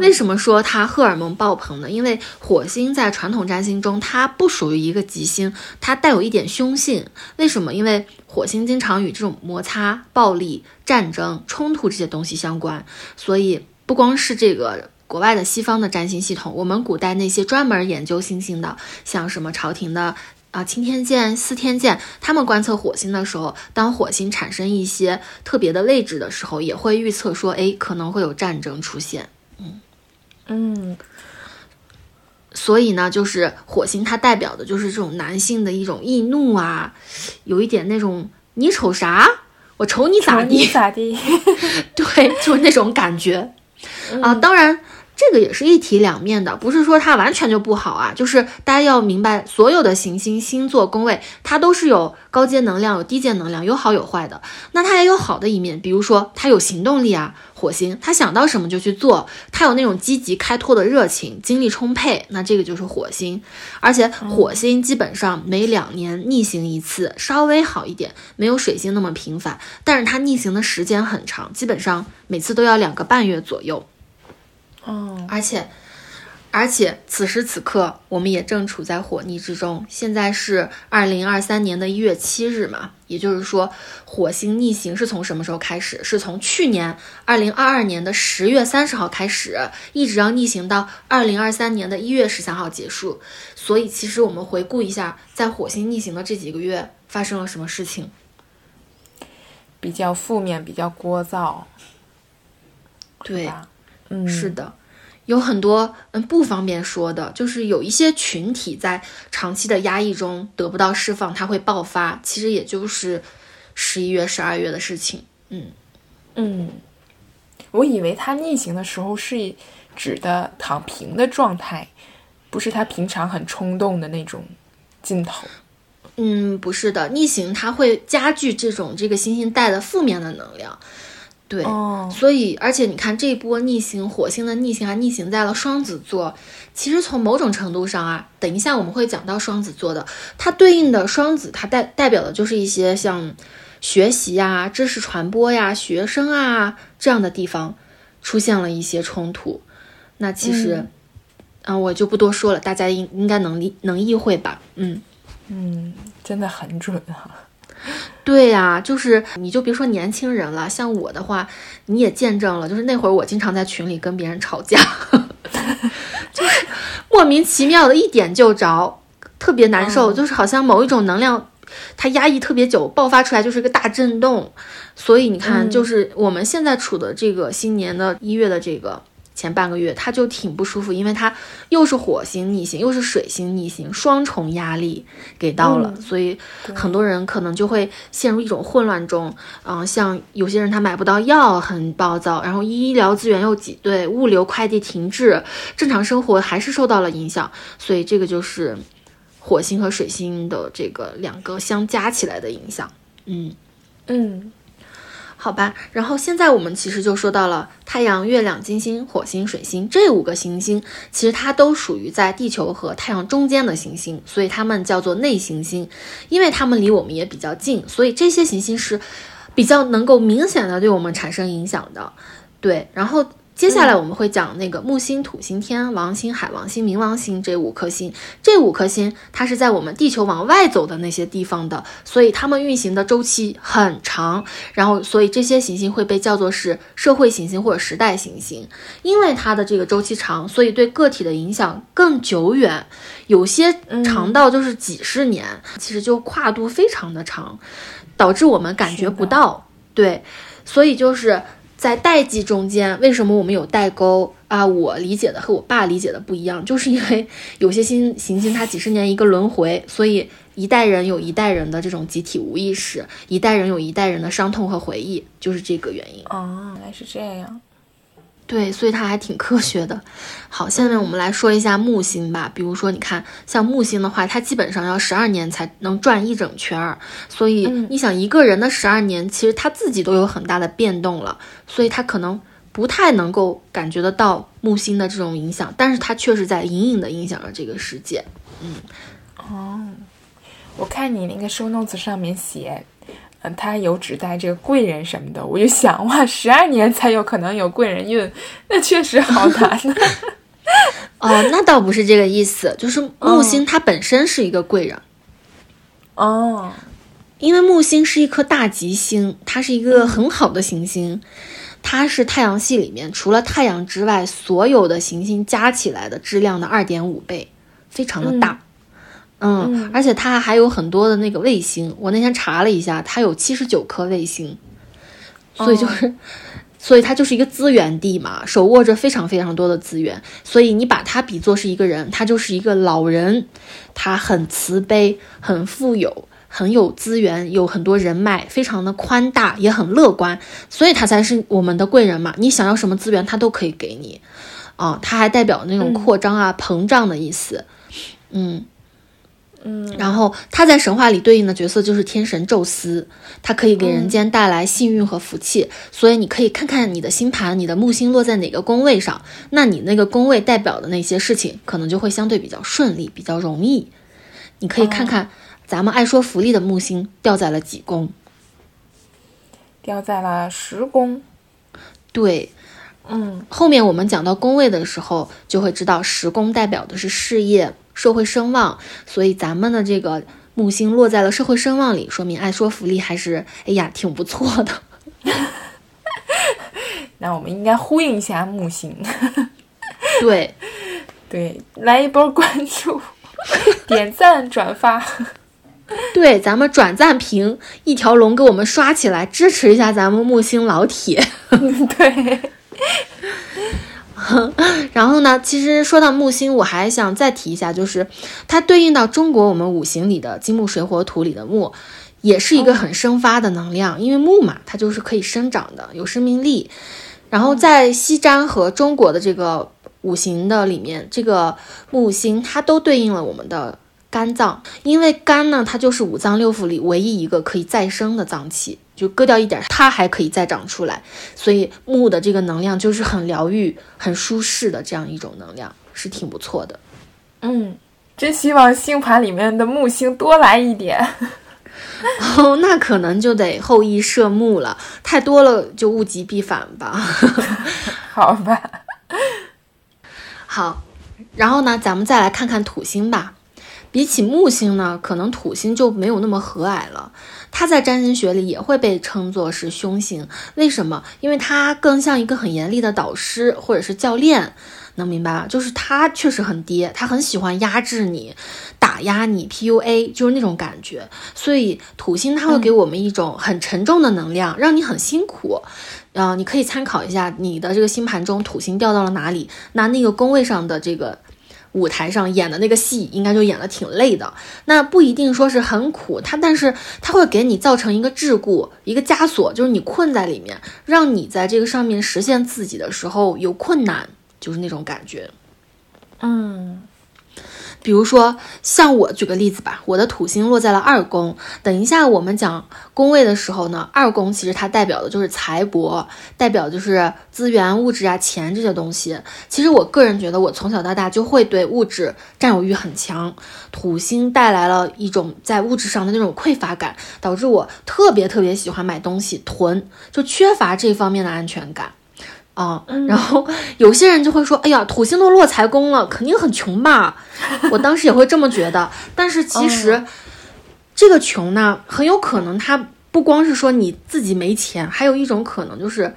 为什么说它荷尔蒙爆棚呢？因为火星在传统占星中，它不属于一个吉星，它带有一点凶性。为什么？因为火星经常与这种摩擦、暴力、战争、冲突这些东西相关，所以不光是这个国外的西方的占星系统，我们古代那些专门研究星星的，像什么朝廷的。啊，青天剑、司天剑，他们观测火星的时候，当火星产生一些特别的位置的时候，也会预测说，哎，可能会有战争出现。嗯嗯，所以呢，就是火星它代表的就是这种男性的一种易怒啊，有一点那种你瞅啥，我瞅你咋地咋地，对，就是那种感觉啊。当然。这个也是一体两面的，不是说它完全就不好啊。就是大家要明白，所有的行星、星座、宫位，它都是有高阶能量、有低阶能量，有好有坏的。那它也有好的一面，比如说它有行动力啊，火星它想到什么就去做，它有那种积极开拓的热情，精力充沛，那这个就是火星。而且火星基本上每两年逆行一次，稍微好一点，没有水星那么频繁，但是它逆行的时间很长，基本上每次都要两个半月左右。嗯，而且，而且此时此刻，我们也正处在火逆之中。现在是二零二三年的一月七日嘛，也就是说，火星逆行是从什么时候开始？是从去年二零二二年的十月三十号开始，一直要逆行到二零二三年的一月十三号结束。所以，其实我们回顾一下，在火星逆行的这几个月发生了什么事情？比较负面，比较聒噪，对。嗯，是的，有很多嗯不方便说的，就是有一些群体在长期的压抑中得不到释放，它会爆发。其实也就是十一月、十二月的事情。嗯嗯，我以为他逆行的时候是指的躺平的状态，不是他平常很冲动的那种劲头。嗯，不是的，逆行它会加剧这种这个星星带的负面的能量。对，所以而且你看这一波逆行，火星的逆行还逆行在了双子座。其实从某种程度上啊，等一下我们会讲到双子座的，它对应的双子，它代代表的就是一些像学习呀、知识传播呀、学生啊这样的地方出现了一些冲突。那其实，嗯，我就不多说了，大家应应该能理能意会吧？嗯嗯，真的很准啊。对呀，就是你就别说年轻人了，像我的话，你也见证了，就是那会儿我经常在群里跟别人吵架，就是莫名其妙的一点就着，特别难受，就是好像某一种能量它压抑特别久，爆发出来就是一个大震动。所以你看，就是我们现在处的这个新年的一月的这个。前半个月他就挺不舒服，因为他又是火星逆行，又是水星逆行，双重压力给到了，所以很多人可能就会陷入一种混乱中。嗯，像有些人他买不到药，很暴躁，然后医疗资源又挤兑，物流快递停滞，正常生活还是受到了影响。所以这个就是火星和水星的这个两个相加起来的影响。嗯嗯。好吧，然后现在我们其实就说到了太阳、月亮、金星、火星、水星这五个行星，其实它都属于在地球和太阳中间的行星，所以它们叫做内行星，因为它们离我们也比较近，所以这些行星是比较能够明显的对我们产生影响的。对，然后。接下来我们会讲那个木星、土星、天王星、海王星、冥王星这五颗星。这五颗星它是在我们地球往外走的那些地方的，所以它们运行的周期很长。然后，所以这些行星会被叫做是社会行星或者时代行星，因为它的这个周期长，所以对个体的影响更久远，有些长到就是几十年，其实就跨度非常的长，导致我们感觉不到。对，所以就是。在代际中间，为什么我们有代沟啊？我理解的和我爸理解的不一样，就是因为有些新行星它几十年一个轮回，所以一代人有一代人的这种集体无意识，一代人有一代人的伤痛和回忆，就是这个原因。哦，原来是这样。对，所以它还挺科学的。好，下面我们来说一下木星吧。比如说，你看，像木星的话，它基本上要十二年才能转一整圈儿。所以你想，一个人的十二年，其实他自己都有很大的变动了，所以他可能不太能够感觉得到木星的这种影响，但是它确实在隐隐的影响着这个世界。嗯，哦，我看你那个 show notes 上面写。嗯，他有指代这个贵人什么的，我就想哇，十二年才有可能有贵人运，那确实好难。哦，那倒不是这个意思，就是木星它本身是一个贵人。哦，因为木星是一颗大吉星，它是一个很好的行星，它是太阳系里面除了太阳之外所有的行星加起来的质量的二点五倍，非常的大。嗯，而且它还有很多的那个卫星，我那天查了一下，它有七十九颗卫星，所以就是，所以它就是一个资源地嘛，手握着非常非常多的资源。所以你把它比作是一个人，他就是一个老人，他很慈悲，很富有，很有资源，有很多人脉，非常的宽大，也很乐观，所以他才是我们的贵人嘛。你想要什么资源，他都可以给你。啊，他还代表那种扩张啊、膨胀的意思。嗯。嗯，然后他在神话里对应的角色就是天神宙斯，他可以给人间带来幸运和福气。所以你可以看看你的星盘，你的木星落在哪个宫位上，那你那个宫位代表的那些事情，可能就会相对比较顺利，比较容易。你可以看看咱们爱说福利的木星掉在了几宫，掉在了十宫。对，嗯，后面我们讲到宫位的时候，就会知道十宫代表的是事业。社会声望，所以咱们的这个木星落在了社会声望里，说明爱说福利还是哎呀挺不错的。那我们应该呼应一下木星，对 对，来一波关注、点赞、转发，对，咱们转赞评一条龙给我们刷起来，支持一下咱们木星老铁，对。然后呢，其实说到木星，我还想再提一下，就是它对应到中国我们五行里的金木水火土里的木，也是一个很生发的能量，因为木嘛，它就是可以生长的，有生命力。然后在西占和中国的这个五行的里面，这个木星它都对应了我们的。肝脏，因为肝呢，它就是五脏六腑里唯一一个可以再生的脏器，就割掉一点，它还可以再长出来。所以木的这个能量就是很疗愈、很舒适的这样一种能量，是挺不错的。嗯，真希望星盘里面的木星多来一点。哦，那可能就得后羿射木了，太多了就物极必反吧。好吧。好，然后呢，咱们再来看看土星吧。比起木星呢，可能土星就没有那么和蔼了。它在占星学里也会被称作是凶星。为什么？因为它更像一个很严厉的导师或者是教练，能明白吧？就是他确实很爹，他很喜欢压制你、打压你、PUA，就是那种感觉。所以土星它会给我们一种很沉重的能量，让你很辛苦。嗯，你可以参考一下你的这个星盘中土星掉到了哪里，那那个宫位上的这个。舞台上演的那个戏，应该就演的挺累的。那不一定说是很苦，它但是它会给你造成一个桎梏，一个枷锁，就是你困在里面，让你在这个上面实现自己的时候有困难，就是那种感觉。嗯。比如说，像我举个例子吧，我的土星落在了二宫。等一下我们讲宫位的时候呢，二宫其实它代表的就是财帛，代表就是资源、物质啊、钱这些东西。其实我个人觉得，我从小到大就会对物质占有欲很强，土星带来了一种在物质上的那种匮乏感，导致我特别特别喜欢买东西囤，就缺乏这方面的安全感。啊，然后有些人就会说：“哎呀，土星都落财宫了，肯定很穷吧？” 我当时也会这么觉得。但是其实，这个穷呢，很有可能它不光是说你自己没钱，还有一种可能就是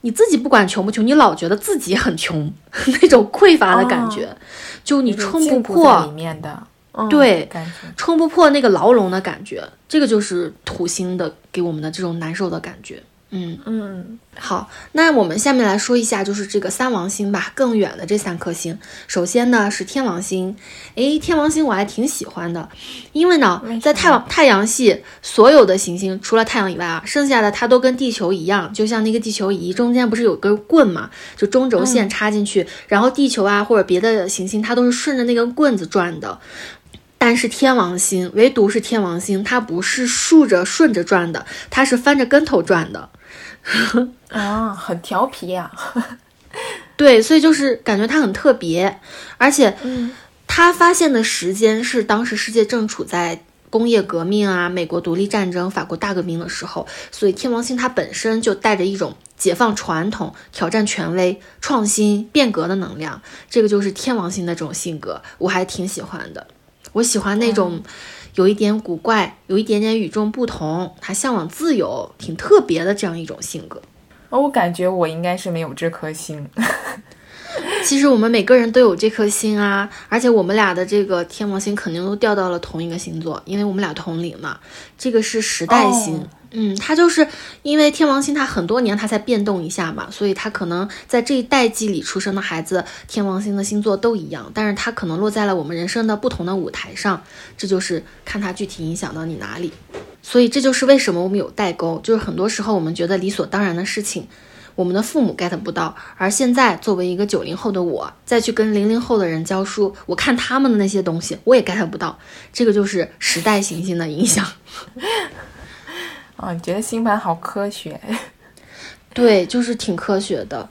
你自己不管穷不穷，你老觉得自己很穷，那种匮乏的感觉，就你冲不破里面的，对，冲不破那个牢笼的感觉，这个就是土星的给我们的这种难受的感觉。嗯嗯，好，那我们下面来说一下，就是这个三王星吧，更远的这三颗星。首先呢是天王星，诶，天王星我还挺喜欢的，因为呢，在太阳太阳系所有的行星，除了太阳以外啊，剩下的它都跟地球一样，就像那个地球仪中间不是有根棍嘛，就中轴线插进去，然后地球啊或者别的行星，它都是顺着那根棍子转的。但是天王星唯独是天王星，它不是竖着顺着转的，它是翻着跟头转的。啊，很调皮呀，对，所以就是感觉它很特别，而且，它发现的时间是当时世界正处在工业革命啊、美国独立战争、法国大革命的时候，所以天王星它本身就带着一种解放传统、挑战权威、创新变革的能量，这个就是天王星的这种性格，我还挺喜欢的。我喜欢那种有一点古怪、有一点点与众不同，他向往自由、挺特别的这样一种性格。哦，我感觉我应该是没有这颗星。其实我们每个人都有这颗星啊，而且我们俩的这个天王星肯定都掉到了同一个星座，因为我们俩同龄嘛。这个是时代星，嗯，它就是因为天王星它很多年它才变动一下嘛，所以它可能在这一代际里出生的孩子，天王星的星座都一样，但是它可能落在了我们人生的不同的舞台上，这就是看它具体影响到你哪里。所以这就是为什么我们有代沟，就是很多时候我们觉得理所当然的事情。我们的父母 get 不到，而现在作为一个九零后的我，再去跟零零后的人教书，我看他们的那些东西，我也 get 不到。这个就是时代行星的影响。啊，你觉得星盘好科学？对，就是挺科学的，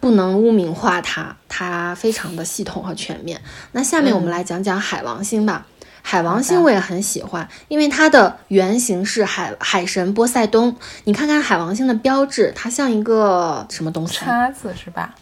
不能污名化它，它非常的系统和全面。那下面我们来讲讲海王星吧。海王星我也很喜欢，因为它的原型是海海神波塞冬。你看看海王星的标志，它像一个什么东西？叉子是吧？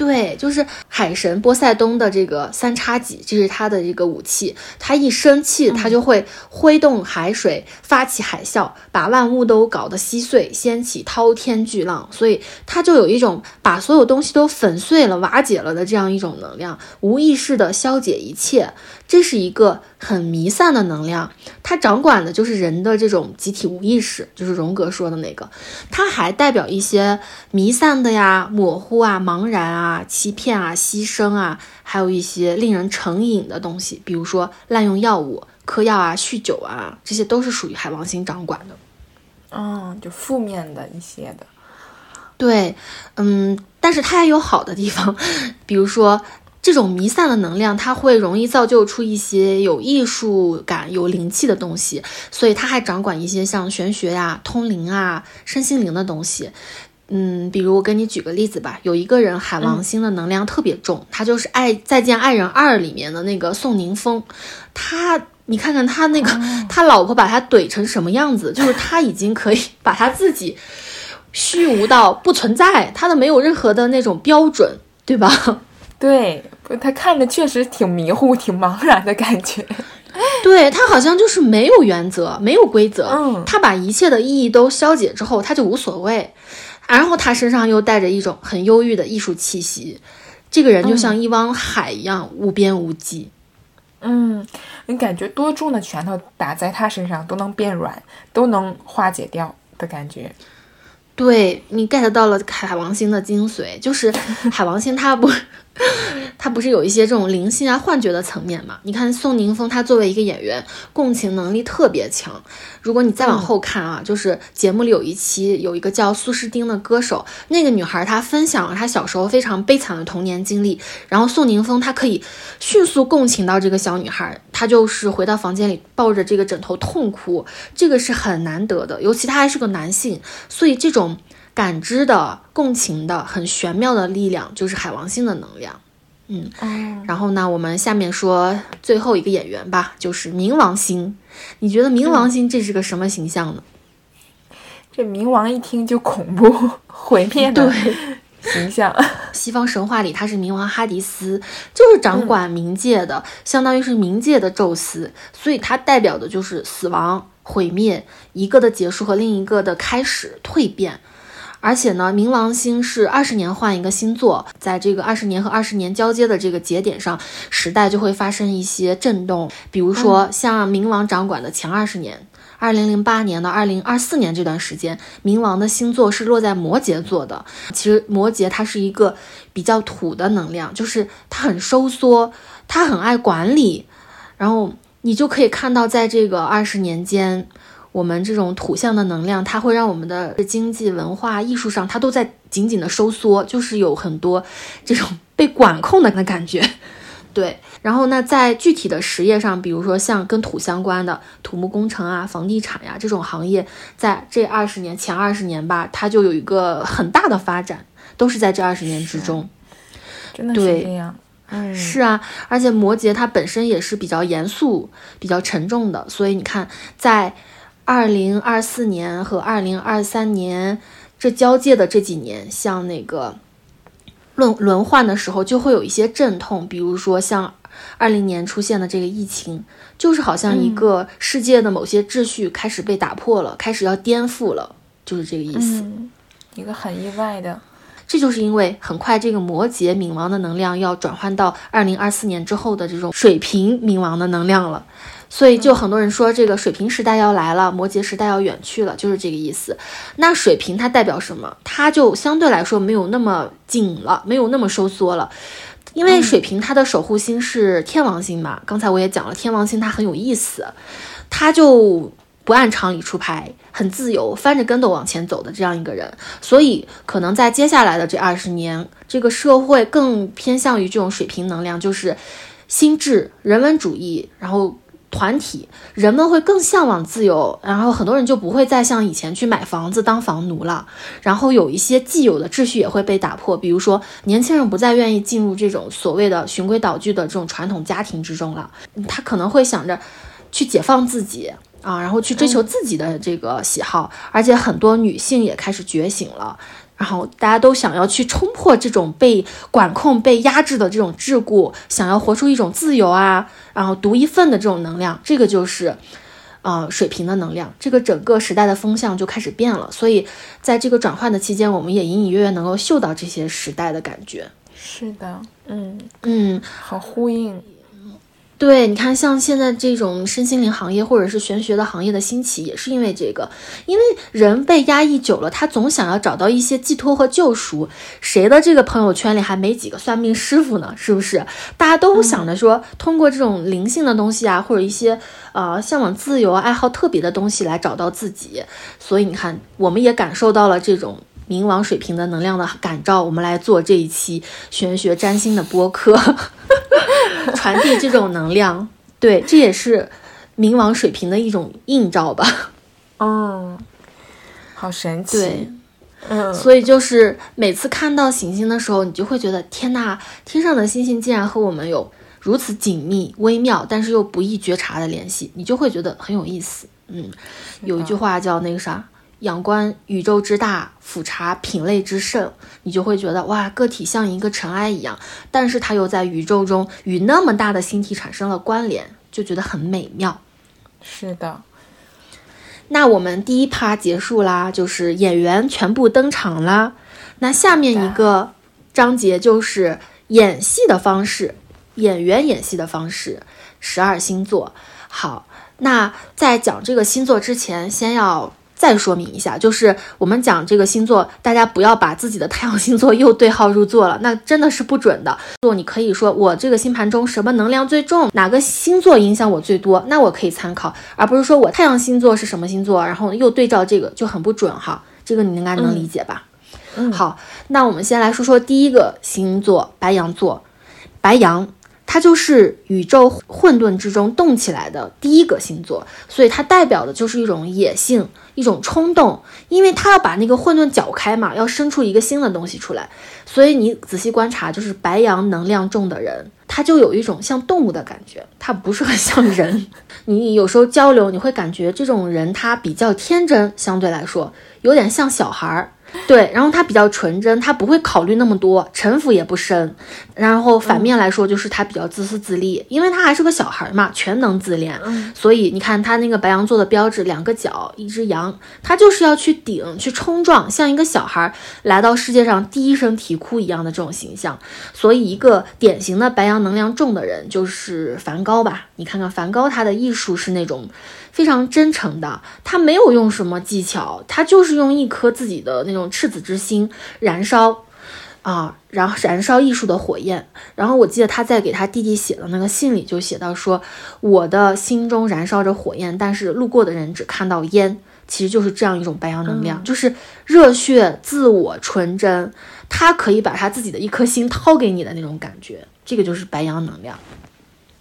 对，就是海神波塞冬的这个三叉戟，这是他的一个武器。他一生气，他就会挥动海水，发起海啸，把万物都搞得稀碎，掀起滔天巨浪。所以他就有一种把所有东西都粉碎了、瓦解了的这样一种能量，无意识的消解一切。这是一个很弥散的能量，它掌管的就是人的这种集体无意识，就是荣格说的那个。它还代表一些弥散的呀、模糊啊、茫然啊、欺骗啊、牺牲啊，还有一些令人成瘾的东西，比如说滥用药物、嗑药啊、酗酒啊，这些都是属于海王星掌管的。嗯，就负面的一些的。对，嗯，但是它也有好的地方，比如说。这种弥散的能量，它会容易造就出一些有艺术感、有灵气的东西，所以它还掌管一些像玄学呀、通灵啊、身心灵的东西。嗯，比如我给你举个例子吧，有一个人海王星的能量特别重，他就是《爱再见爱人二》里面的那个宋宁峰，他你看看他那个他老婆把他怼成什么样子，就是他已经可以把他自己虚无到不存在，他的没有任何的那种标准，对吧？对，他看着确实挺迷糊、挺茫然的感觉。对他好像就是没有原则、没有规则。嗯，他把一切的意义都消解之后，他就无所谓。然后他身上又带着一种很忧郁的艺术气息，这个人就像一汪海一样无边无际。嗯，你感觉多重的拳头打在他身上都能变软，都能化解掉的感觉。对你 get 到了海王星的精髓，就是海王星他不。他不是有一些这种灵性啊、幻觉的层面嘛？你看宋宁峰，他作为一个演员，共情能力特别强。如果你再往后看啊，就是节目里有一期有一个叫苏诗丁的歌手，那个女孩她分享了她小时候非常悲惨的童年经历，然后宋宁峰他可以迅速共情到这个小女孩，她就是回到房间里抱着这个枕头痛哭，这个是很难得的，尤其他还是个男性，所以这种。感知的、共情的、很玄妙的力量，就是海王星的能量。嗯，然后呢，我们下面说最后一个演员吧，就是冥王星。你觉得冥王星这是个什么形象呢？这冥王一听就恐怖、毁灭的 形象。西方神话里他是冥王哈迪斯，就是掌管冥界的，相当于是冥界的宙斯，所以它代表的就是死亡、毁灭，一个的结束和另一个的开始、蜕变。而且呢，冥王星是二十年换一个星座，在这个二十年和二十年交接的这个节点上，时代就会发生一些震动。比如说，像冥王掌管的前二十年，二零零八年到二零二四年这段时间，冥王的星座是落在摩羯座的。其实摩羯它是一个比较土的能量，就是它很收缩，它很爱管理。然后你就可以看到，在这个二十年间。我们这种土象的能量，它会让我们的经济、文化、艺术上，它都在紧紧的收缩，就是有很多这种被管控的感觉。对，然后那在具体的实业上，比如说像跟土相关的土木工程啊、房地产呀这种行业，在这二十年前二十年吧，它就有一个很大的发展，都是在这二十年之中。真的是这样。嗯，是啊，而且摩羯它本身也是比较严肃、比较沉重的，所以你看，在二零二四年和二零二三年这交界的这几年，像那个轮轮换的时候，就会有一些阵痛，比如说像二零年出现的这个疫情，就是好像一个世界的某些秩序开始被打破了，开始要颠覆了，就是这个意思。嗯，一个很意外的。这就是因为很快这个摩羯冥王的能量要转换到二零二四年之后的这种水瓶冥王的能量了，所以就很多人说这个水瓶时代要来了，摩羯时代要远去了，就是这个意思。那水瓶它代表什么？它就相对来说没有那么紧了，没有那么收缩了，因为水瓶它的守护星是天王星嘛。刚才我也讲了，天王星它很有意思，它就。不按常理出牌，很自由，翻着跟斗往前走的这样一个人，所以可能在接下来的这二十年，这个社会更偏向于这种水平能量，就是心智、人文主义，然后团体，人们会更向往自由，然后很多人就不会再像以前去买房子当房奴了，然后有一些既有的秩序也会被打破，比如说年轻人不再愿意进入这种所谓的循规蹈矩的这种传统家庭之中了，他可能会想着去解放自己。啊，然后去追求自己的这个喜好，而且很多女性也开始觉醒了，然后大家都想要去冲破这种被管控、被压制的这种桎梏，想要活出一种自由啊，然后独一份的这种能量，这个就是，呃，水平的能量，这个整个时代的风向就开始变了。所以在这个转换的期间，我们也隐隐约约能够嗅到这些时代的感觉。是的，嗯嗯，好呼应。对，你看，像现在这种身心灵行业或者是玄学的行业的兴起，也是因为这个，因为人被压抑久了，他总想要找到一些寄托和救赎。谁的这个朋友圈里还没几个算命师傅呢？是不是？大家都想着说，通过这种灵性的东西啊，或者一些呃向往自由、爱好特别的东西来找到自己。所以你看，我们也感受到了这种冥王水平的能量的感召，我们来做这一期玄学占星的播客。传递这种能量，对，这也是冥王水平的一种映照吧。嗯，好神奇。对，嗯，所以就是每次看到行星的时候，你就会觉得天呐，天上的星星竟然和我们有如此紧密、微妙，但是又不易觉察的联系，你就会觉得很有意思。嗯，有一句话叫那个啥。仰观宇宙之大，俯察品类之盛，你就会觉得哇，个体像一个尘埃一样，但是它又在宇宙中与那么大的星体产生了关联，就觉得很美妙。是的，那我们第一趴结束啦，就是演员全部登场啦。那下面一个章节就是演戏的方式，演员演戏的方式，十二星座。好，那在讲这个星座之前，先要。再说明一下，就是我们讲这个星座，大家不要把自己的太阳星座又对号入座了，那真的是不准的。做你可以说我这个星盘中什么能量最重，哪个星座影响我最多，那我可以参考，而不是说我太阳星座是什么星座，然后又对照这个就很不准哈。这个你应该能理解吧？嗯，好，那我们先来说说第一个星座，白羊座，白羊。它就是宇宙混沌之中动起来的第一个星座，所以它代表的就是一种野性，一种冲动，因为它要把那个混沌搅开嘛，要生出一个新的东西出来。所以你仔细观察，就是白羊能量重的人，他就有一种像动物的感觉，他不是很像人。你有时候交流，你会感觉这种人他比较天真，相对来说有点像小孩儿。对，然后他比较纯真，他不会考虑那么多，城府也不深。然后反面来说，就是他比较自私自利，因为他还是个小孩嘛，全能自恋。所以你看他那个白羊座的标志，两个角，一只羊，他就是要去顶，去冲撞，像一个小孩来到世界上第一声啼哭一样的这种形象。所以一个典型的白羊能量重的人就是梵高吧？你看看梵高，他的艺术是那种。非常真诚的，他没有用什么技巧，他就是用一颗自己的那种赤子之心燃烧，啊，然后燃烧艺术的火焰。然后我记得他在给他弟弟写的那个信里就写到说，我的心中燃烧着火焰，但是路过的人只看到烟。其实就是这样一种白羊能量，就是热血、自我、纯真，他可以把他自己的一颗心掏给你的那种感觉，这个就是白羊能量。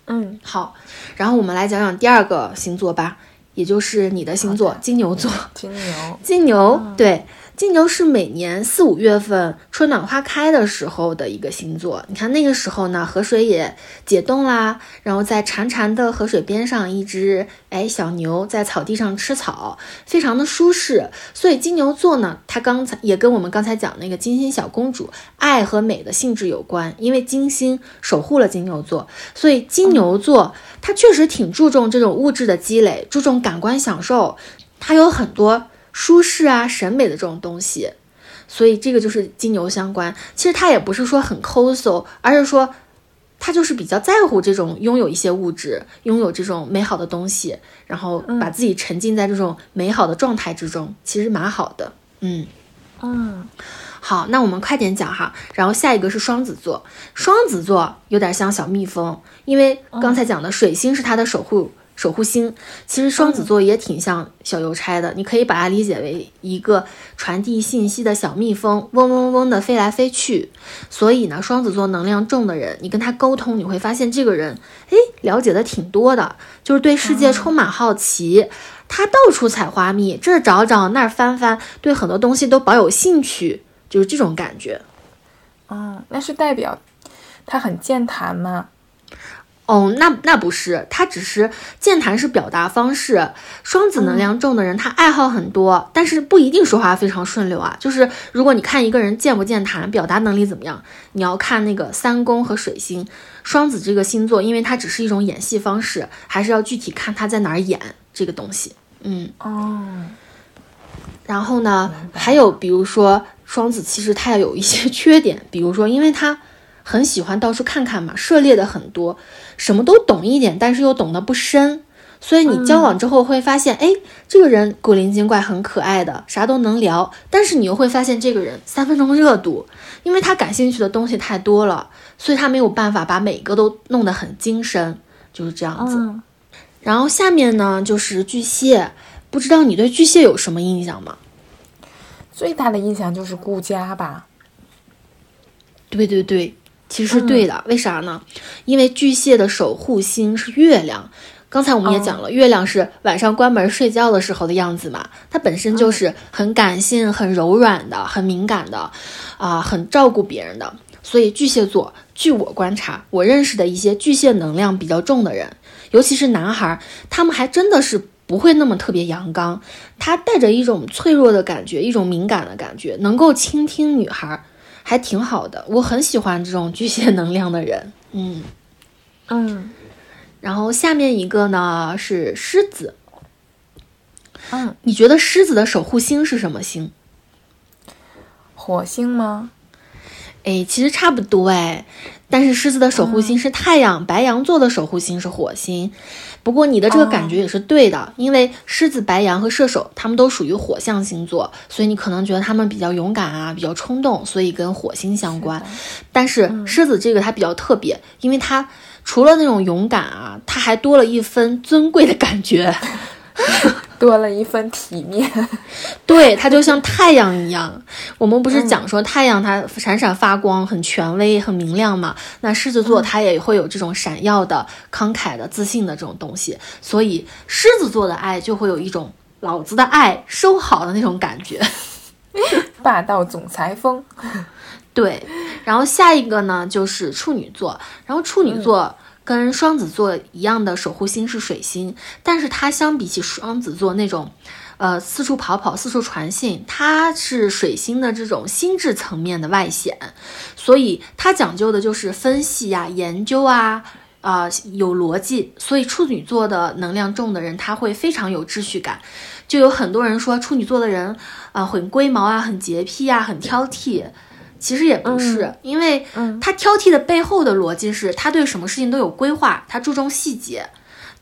嗯，好，然后我们来讲讲第二个星座吧，也就是你的星座金牛座。金牛，金牛，对，金牛是每年四五月份春暖花开的时候的一个星座。你看那个时候呢，河水也解冻啦，然后在潺潺的河水边上，一只哎小牛在草地上吃草，非常的舒适。所以金牛座呢，它刚才也跟我们刚才讲那个金星小公主爱和美的性质有关，因为金星守护了金牛座，所以金牛座它确实挺注重这种物质的积累，注重感官享受，它有很多。舒适啊，审美的这种东西，所以这个就是金牛相关。其实他也不是说很抠搜，而是说他就是比较在乎这种拥有一些物质，拥有这种美好的东西，然后把自己沉浸在这种美好的状态之中，其实蛮好的。嗯嗯，好，那我们快点讲哈。然后下一个是双子座，双子座有点像小蜜蜂，因为刚才讲的水星是它的守护。守护星，其实双子座也挺像小邮差的，你可以把它理解为一个传递信息的小蜜蜂，嗡嗡嗡的飞来飞去。所以呢，双子座能量重的人，你跟他沟通，你会发现这个人，哎，了解的挺多的，就是对世界充满好奇，他到处采花蜜，这儿找找那儿翻翻，对很多东西都保有兴趣，就是这种感觉。嗯，那是代表他很健谈吗？哦，那那不是，他只是健谈是表达方式。双子能量重的人，他爱好很多，但是不一定说话非常顺溜啊。就是如果你看一个人健不健谈，表达能力怎么样，你要看那个三宫和水星。双子这个星座，因为它只是一种演戏方式，还是要具体看他在哪儿演这个东西。嗯哦。然后呢，还有比如说双子，其实他有一些 缺点，比如说因为他。很喜欢到处看看嘛，涉猎的很多，什么都懂一点，但是又懂得不深。所以你交往之后会发现，哎，这个人古灵精怪，很可爱的，啥都能聊。但是你又会发现，这个人三分钟热度，因为他感兴趣的东西太多了，所以他没有办法把每个都弄得很精深，就是这样子。然后下面呢，就是巨蟹，不知道你对巨蟹有什么印象吗？最大的印象就是顾家吧。对对对。其实是对的，为啥呢？因为巨蟹的守护星是月亮。刚才我们也讲了，月亮是晚上关门睡觉的时候的样子嘛，它本身就是很感性、很柔软的、很敏感的，啊，很照顾别人的。所以巨蟹座，据我观察，我认识的一些巨蟹能量比较重的人，尤其是男孩，他们还真的是不会那么特别阳刚，他带着一种脆弱的感觉，一种敏感的感觉，能够倾听女孩。还挺好的，我很喜欢这种巨蟹能量的人。嗯嗯，然后下面一个呢是狮子。嗯，你觉得狮子的守护星是什么星？火星吗？哎，其实差不多哎。但是狮子的守护星是太阳，白羊座的守护星是火星。不过你的这个感觉也是对的，因为狮子、白羊和射手他们都属于火象星座，所以你可能觉得他们比较勇敢啊，比较冲动，所以跟火星相关。但是狮子这个它比较特别，因为它除了那种勇敢啊，它还多了一分尊贵的感觉。多了一份体面，对它就像太阳一样。我们不是讲说太阳它闪闪发光，很权威、很明亮嘛？那狮子座它也会有这种闪耀的、慷慨的、自信的这种东西。所以狮子座的爱就会有一种老子的爱收好的那种感觉，霸道总裁风。对，然后下一个呢就是处女座，然后处女座。跟双子座一样的守护星是水星，但是它相比起双子座那种，呃，四处跑跑、四处传信，它是水星的这种心智层面的外显，所以它讲究的就是分析呀、研究啊，啊，有逻辑。所以处女座的能量重的人，他会非常有秩序感。就有很多人说处女座的人，啊，很龟毛啊，很洁癖啊，很挑剔。其实也不是，因为他挑剔的背后的逻辑是他对什么事情都有规划，他注重细节，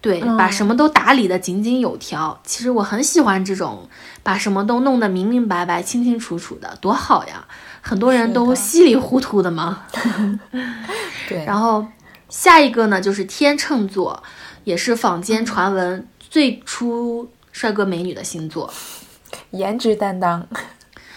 对，把什么都打理的井井有条。其实我很喜欢这种把什么都弄得明明白白、清清楚楚的，多好呀！很多人都稀里糊涂的嘛。对。然后下一个呢，就是天秤座，也是坊间传闻最出帅哥美女的星座，颜值担当。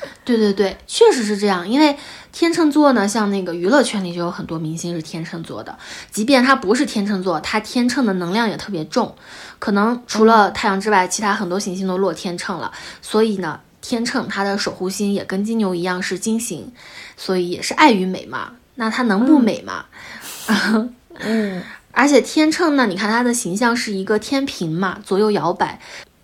对对对，确实是这样。因为天秤座呢，像那个娱乐圈里就有很多明星是天秤座的。即便他不是天秤座，他天秤的能量也特别重。可能除了太阳之外，其他很多行星都落天秤了。所以呢，天秤它的守护星也跟金牛一样是金星，所以也是爱与美嘛。那它能不美吗？嗯，而且天秤呢，你看它的形象是一个天平嘛，左右摇摆。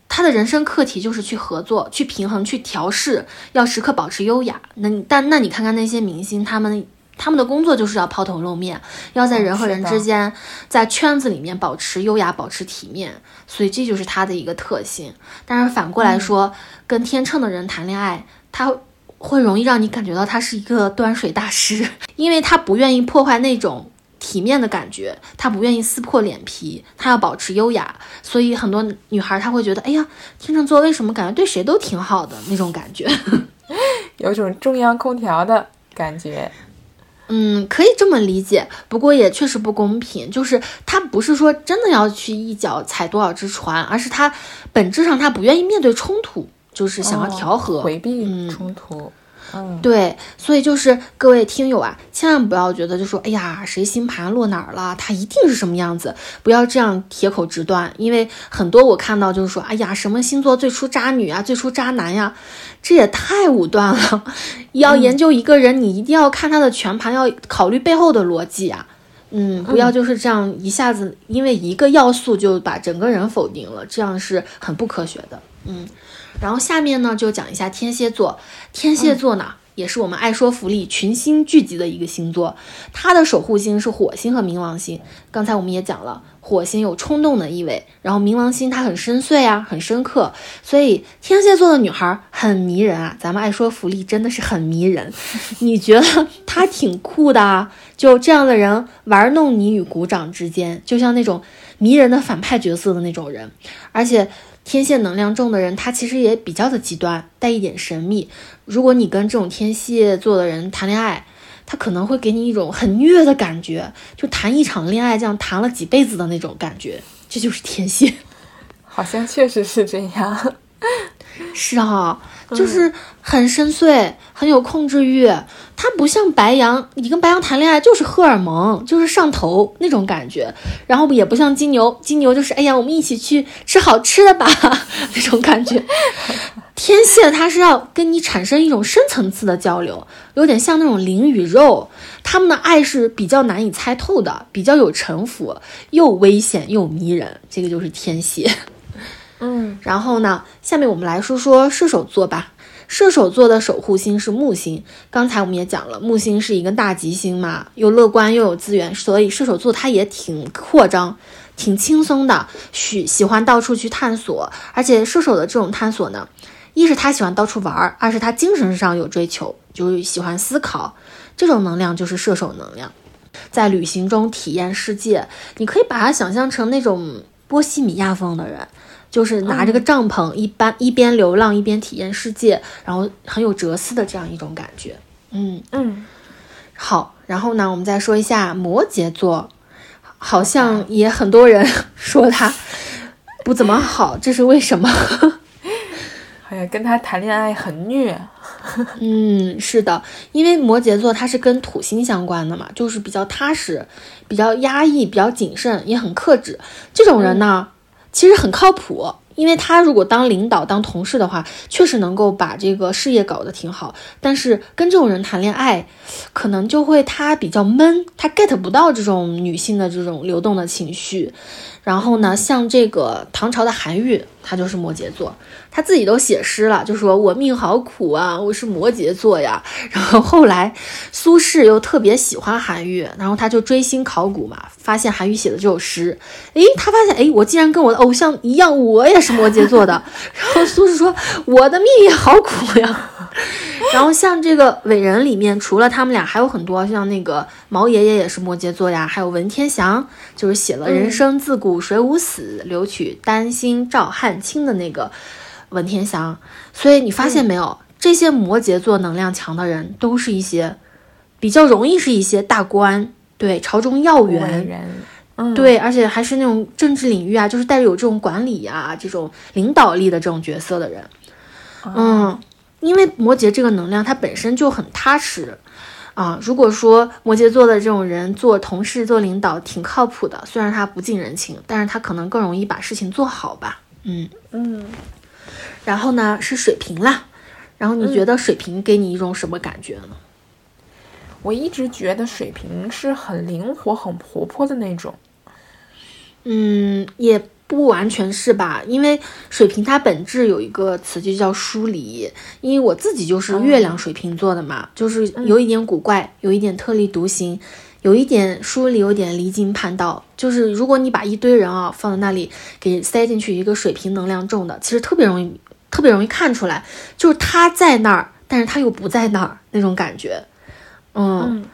他的人生课题就是去合作、去平衡、去调试，要时刻保持优雅。那你但那你看看那些明星，他们他们的工作就是要抛头露面，要在人和人之间，在圈子里面保持优雅、保持体面。所以这就是他的一个特性。但是反过来说，跟天秤的人谈恋爱，他会容易让你感觉到他是一个端水大师，因为他不愿意破坏那种。体面的感觉，他不愿意撕破脸皮，他要保持优雅，所以很多女孩她会觉得，哎呀，天秤座为什么感觉对谁都挺好的那种感觉，有种中央空调的感觉。嗯，可以这么理解，不过也确实不公平，就是他不是说真的要去一脚踩多少只船，而是他本质上他不愿意面对冲突，就是想要调和、回避冲突。嗯，对，所以就是各位听友啊，千万不要觉得就说，哎呀，谁星盘落哪儿了，他一定是什么样子，不要这样铁口直断，因为很多我看到就是说，哎呀，什么星座最初渣女啊，最初渣男呀，这也太武断了。要研究一个人，你一定要看他的全盘，要考虑背后的逻辑啊。嗯，不要就是这样一下子因为一个要素就把整个人否定了，这样是很不科学的。嗯。然后下面呢，就讲一下天蝎座。天蝎座呢，也是我们爱说福利、群星聚集的一个星座。它的守护星是火星和冥王星。刚才我们也讲了，火星有冲动的意味，然后冥王星它很深邃啊，很深刻。所以天蝎座的女孩很迷人啊。咱们爱说福利真的是很迷人。你觉得她挺酷的啊？就这样的人玩弄你与鼓掌之间，就像那种迷人的反派角色的那种人，而且。天蝎能量重的人，他其实也比较的极端，带一点神秘。如果你跟这种天蝎座的人谈恋爱，他可能会给你一种很虐的感觉，就谈一场恋爱，这样谈了几辈子的那种感觉。这就是天蝎，好像确实是这样。是啊，就是很深邃，很有控制欲。他不像白羊，你跟白羊谈恋爱就是荷尔蒙，就是上头那种感觉。然后也不像金牛，金牛就是哎呀，我们一起去吃好吃的吧 那种感觉。天蝎他是要跟你产生一种深层次的交流，有点像那种灵与肉。他们的爱是比较难以猜透的，比较有城府，又危险又迷人。这个就是天蝎。嗯，然后呢，下面我们来说说射手座吧。射手座的守护星是木星，刚才我们也讲了，木星是一个大吉星嘛，又乐观又有资源，所以射手座他也挺扩张、挺轻松的，喜喜欢到处去探索。而且射手的这种探索呢，一是他喜欢到处玩，二是他精神上有追求，就是喜欢思考。这种能量就是射手能量，在旅行中体验世界，你可以把它想象成那种波西米亚风的人。就是拿着个帐篷，一般一边流浪一边体验世界，然后很有哲思的这样一种感觉。嗯嗯，好，然后呢，我们再说一下摩羯座，好像也很多人 说他不怎么好，这是为什么？好像跟他谈恋爱很虐。嗯，是的，因为摩羯座它是跟土星相关的嘛，就是比较踏实，比较压抑，比较谨慎，也很克制。这种人呢。其实很靠谱，因为他如果当领导、当同事的话，确实能够把这个事业搞得挺好。但是跟这种人谈恋爱，可能就会他比较闷，他 get 不到这种女性的这种流动的情绪。然后呢，像这个唐朝的韩愈，他就是摩羯座。他自己都写诗了，就说我命好苦啊，我是摩羯座呀。然后后来苏轼又特别喜欢韩愈，然后他就追星考古嘛，发现韩愈写的这首诗，诶，他发现诶，我竟然跟我的偶像一样，我也是摩羯座的。然后苏轼说我的命也好苦呀。然后像这个伟人里面，除了他们俩，还有很多像那个毛爷爷也是摩羯座呀，还有文天祥，就是写了“人生自古谁无死，留取丹心照汗青”的那个。文天祥，所以你发现没有，这些摩羯座能量强的人，都是一些比较容易是一些大官，对朝中要员，嗯，对，而且还是那种政治领域啊，就是带着有这种管理呀、这种领导力的这种角色的人，嗯，因为摩羯这个能量它本身就很踏实啊。如果说摩羯座的这种人做同事、做领导挺靠谱的，虽然他不近人情，但是他可能更容易把事情做好吧。嗯嗯。然后呢是水瓶啦，然后你觉得水瓶给你一种什么感觉呢？我一直觉得水瓶是很灵活、很活泼的那种。嗯，也不完全是吧，因为水瓶它本质有一个词就叫疏离。因为我自己就是月亮水瓶座的嘛，就是有一点古怪，有一点特立独行，有一点疏离，有点离经叛道。就是如果你把一堆人啊放在那里，给塞进去一个水瓶能量重的，其实特别容易，特别容易看出来，就是他在那儿，但是他又不在那儿那种感觉。嗯，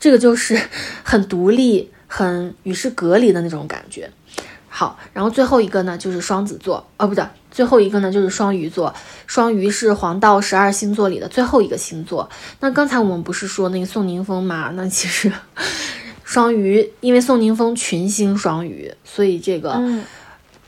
这个就是很独立、很与世隔离的那种感觉。好，然后最后一个呢就是双子座，哦，不对，最后一个呢就是双鱼座。双鱼是黄道十二星座里的最后一个星座。那刚才我们不是说那个宋宁峰嘛？那其实 双鱼，因为宋宁峰群星双鱼，所以这个。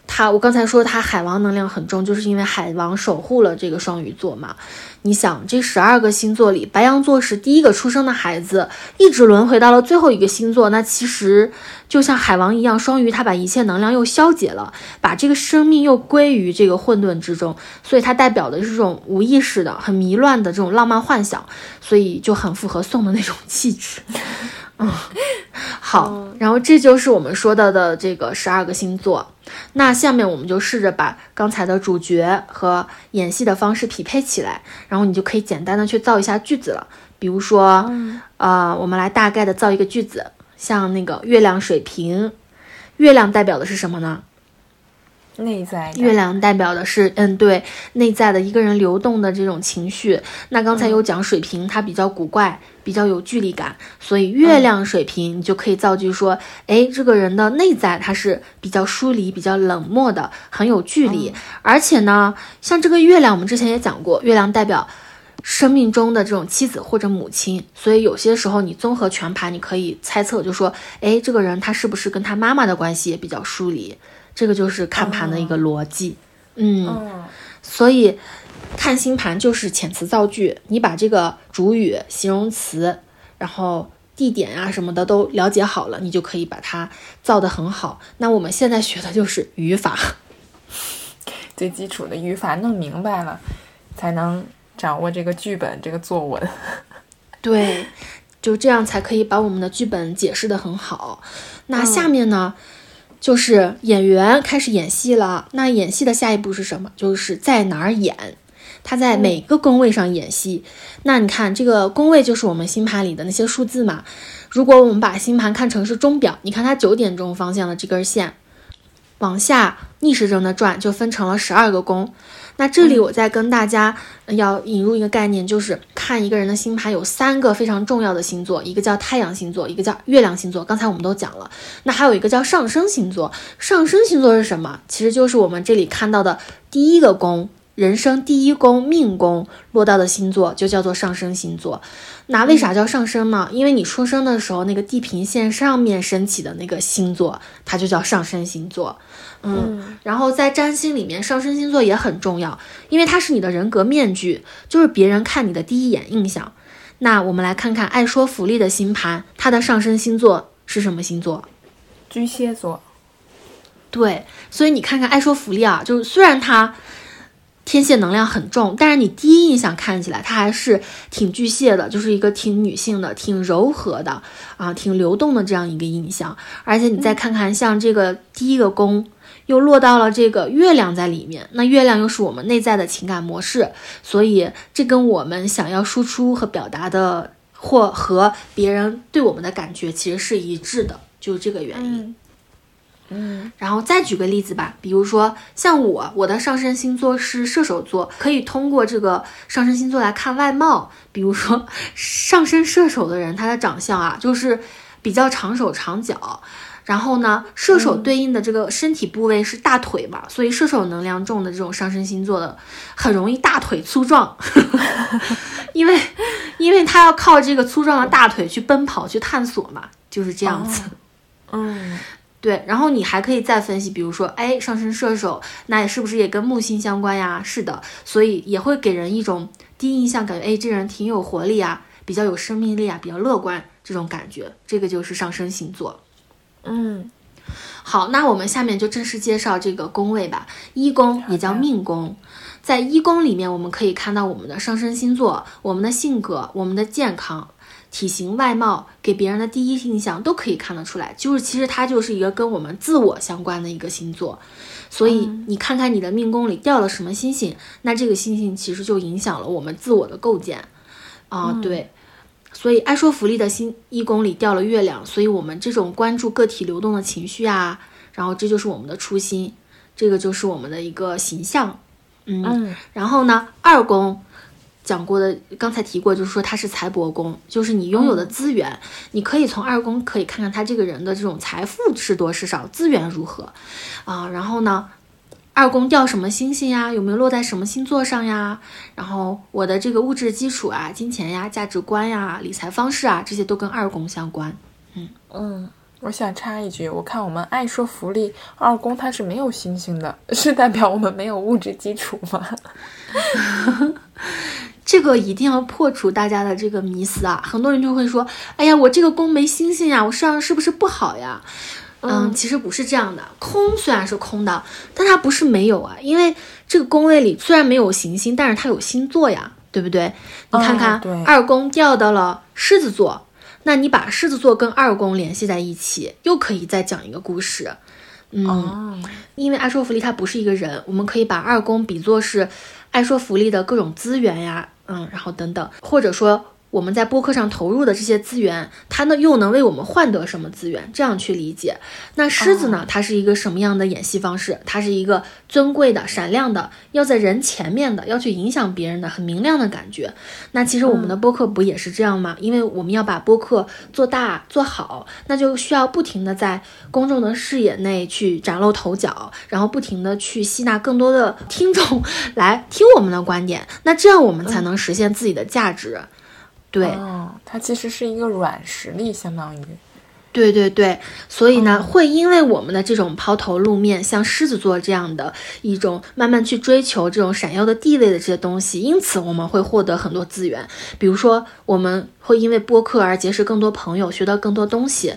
他，我刚才说他海王能量很重，就是因为海王守护了这个双鱼座嘛。你想，这十二个星座里，白羊座是第一个出生的孩子，一直轮回到了最后一个星座。那其实就像海王一样，双鱼他把一切能量又消解了，把这个生命又归于这个混沌之中，所以它代表的是这种无意识的、很迷乱的这种浪漫幻想，所以就很符合宋的那种气质。嗯，好，然后这就是我们说到的这个十二个星座。那下面我们就试着把刚才的主角和演戏的方式匹配起来，然后你就可以简单的去造一下句子了。比如说，呃，我们来大概的造一个句子，像那个月亮水瓶，月亮代表的是什么呢？内在月亮代表的是，嗯，对，内在的一个人流动的这种情绪。那刚才有讲水瓶，它比较古怪，比较有距离感，所以月亮水瓶你就可以造句说，哎，这个人的内在他是比较疏离、比较冷漠的，很有距离。而且呢，像这个月亮，我们之前也讲过，月亮代表生命中的这种妻子或者母亲，所以有些时候你综合全盘，你可以猜测，就说，哎，这个人他是不是跟他妈妈的关系也比较疏离？这个就是看盘的一个逻辑，嗯，所以看星盘就是遣词造句，你把这个主语、形容词，然后地点啊什么的都了解好了，你就可以把它造得很好。那我们现在学的就是语法，最基础的语法弄明白了，才能掌握这个剧本、这个作文。对，就这样才可以把我们的剧本解释得很好。那下面呢？就是演员开始演戏了，那演戏的下一步是什么？就是在哪儿演？他在每个工位上演戏。那你看这个工位就是我们星盘里的那些数字嘛。如果我们把星盘看成是钟表，你看它九点钟方向的这根线，往下逆时针的转，就分成了十二个宫。那这里我再跟大家要引入一个概念，就是看一个人的星盘有三个非常重要的星座，一个叫太阳星座，一个叫月亮星座。刚才我们都讲了，那还有一个叫上升星座。上升星座是什么？其实就是我们这里看到的第一个宫。人生第一宫命宫落到的星座就叫做上升星座。那为啥叫上升呢？因为你出生的时候那个地平线上面升起的那个星座，它就叫上升星座。嗯，然后在占星里面，上升星座也很重要，因为它是你的人格面具，就是别人看你的第一眼印象。那我们来看看爱说福利的星盘，它的上升星座是什么星座？巨蟹座。对，所以你看看爱说福利啊，就是虽然它。天蝎能量很重，但是你第一印象看起来它还是挺巨蟹的，就是一个挺女性的、挺柔和的啊、挺流动的这样一个印象。而且你再看看，像这个第一个宫又落到了这个月亮在里面，那月亮又是我们内在的情感模式，所以这跟我们想要输出和表达的，或和别人对我们的感觉其实是一致的，就是这个原因。嗯，然后再举个例子吧，比如说像我，我的上升星座是射手座，可以通过这个上升星座来看外貌。比如说上升射手的人，他的长相啊，就是比较长手长脚。然后呢，射手对应的这个身体部位是大腿嘛，所以射手能量重的这种上升星座的，很容易大腿粗壮，因为因为他要靠这个粗壮的大腿去奔跑去探索嘛，就是这样子。嗯。对，然后你还可以再分析，比如说，哎，上升射手，那是不是也跟木星相关呀？是的，所以也会给人一种第一印象，感觉哎，这人挺有活力啊，比较有生命力啊，比较乐观这种感觉。这个就是上升星座。嗯，好，那我们下面就正式介绍这个宫位吧。一宫也叫命宫，在一宫里面，我们可以看到我们的上升星座、我们的性格、我们的健康、体型、外貌，给别人的第一印象都可以看得出来。就是其实它就是一个跟我们自我相关的一个星座。所以你看看你的命宫里掉了什么星星，那这个星星其实就影响了我们自我的构建。啊，对。所以爱说福利的新一宫里掉了月亮，所以我们这种关注个体流动的情绪啊，然后这就是我们的初心，这个就是我们的一个形象，嗯，然后呢，二宫讲过的，刚才提过，就是说他是财帛宫，就是你拥有的资源，你可以从二宫可以看看他这个人的这种财富是多是少，资源如何啊，然后呢。二宫掉什么星星呀？有没有落在什么星座上呀？然后我的这个物质基础啊、金钱呀、价值观呀、理财方式啊，这些都跟二宫相关。嗯嗯，我想插一句，我看我们爱说福利二宫它是没有星星的，是代表我们没有物质基础吗？这个一定要破除大家的这个迷思啊！很多人就会说：“哎呀，我这个宫没星星呀，我上是不是不好呀？”嗯，其实不是这样的。空虽然是空的，但它不是没有啊。因为这个宫位里虽然没有行星，但是它有星座呀，对不对？你看看，二宫掉到了狮子座，那你把狮子座跟二宫联系在一起，又可以再讲一个故事。嗯，因为爱说福利它不是一个人，我们可以把二宫比作是爱说福利的各种资源呀，嗯，然后等等，或者说。我们在播客上投入的这些资源，它呢又能为我们换得什么资源？这样去理解。那狮子呢？它是一个什么样的演戏方式？它是一个尊贵的、闪亮的，要在人前面的，要去影响别人的，很明亮的感觉。那其实我们的播客不也是这样吗？因为我们要把播客做大做好，那就需要不停的在公众的视野内去崭露头角，然后不停的去吸纳更多的听众来听我们的观点。那这样我们才能实现自己的价值。对，它其实是一个软实力，相当于，对对对，所以呢，会因为我们的这种抛头露面，像狮子座这样的一种慢慢去追求这种闪耀的地位的这些东西，因此我们会获得很多资源，比如说我们会因为播客而结识更多朋友，学到更多东西，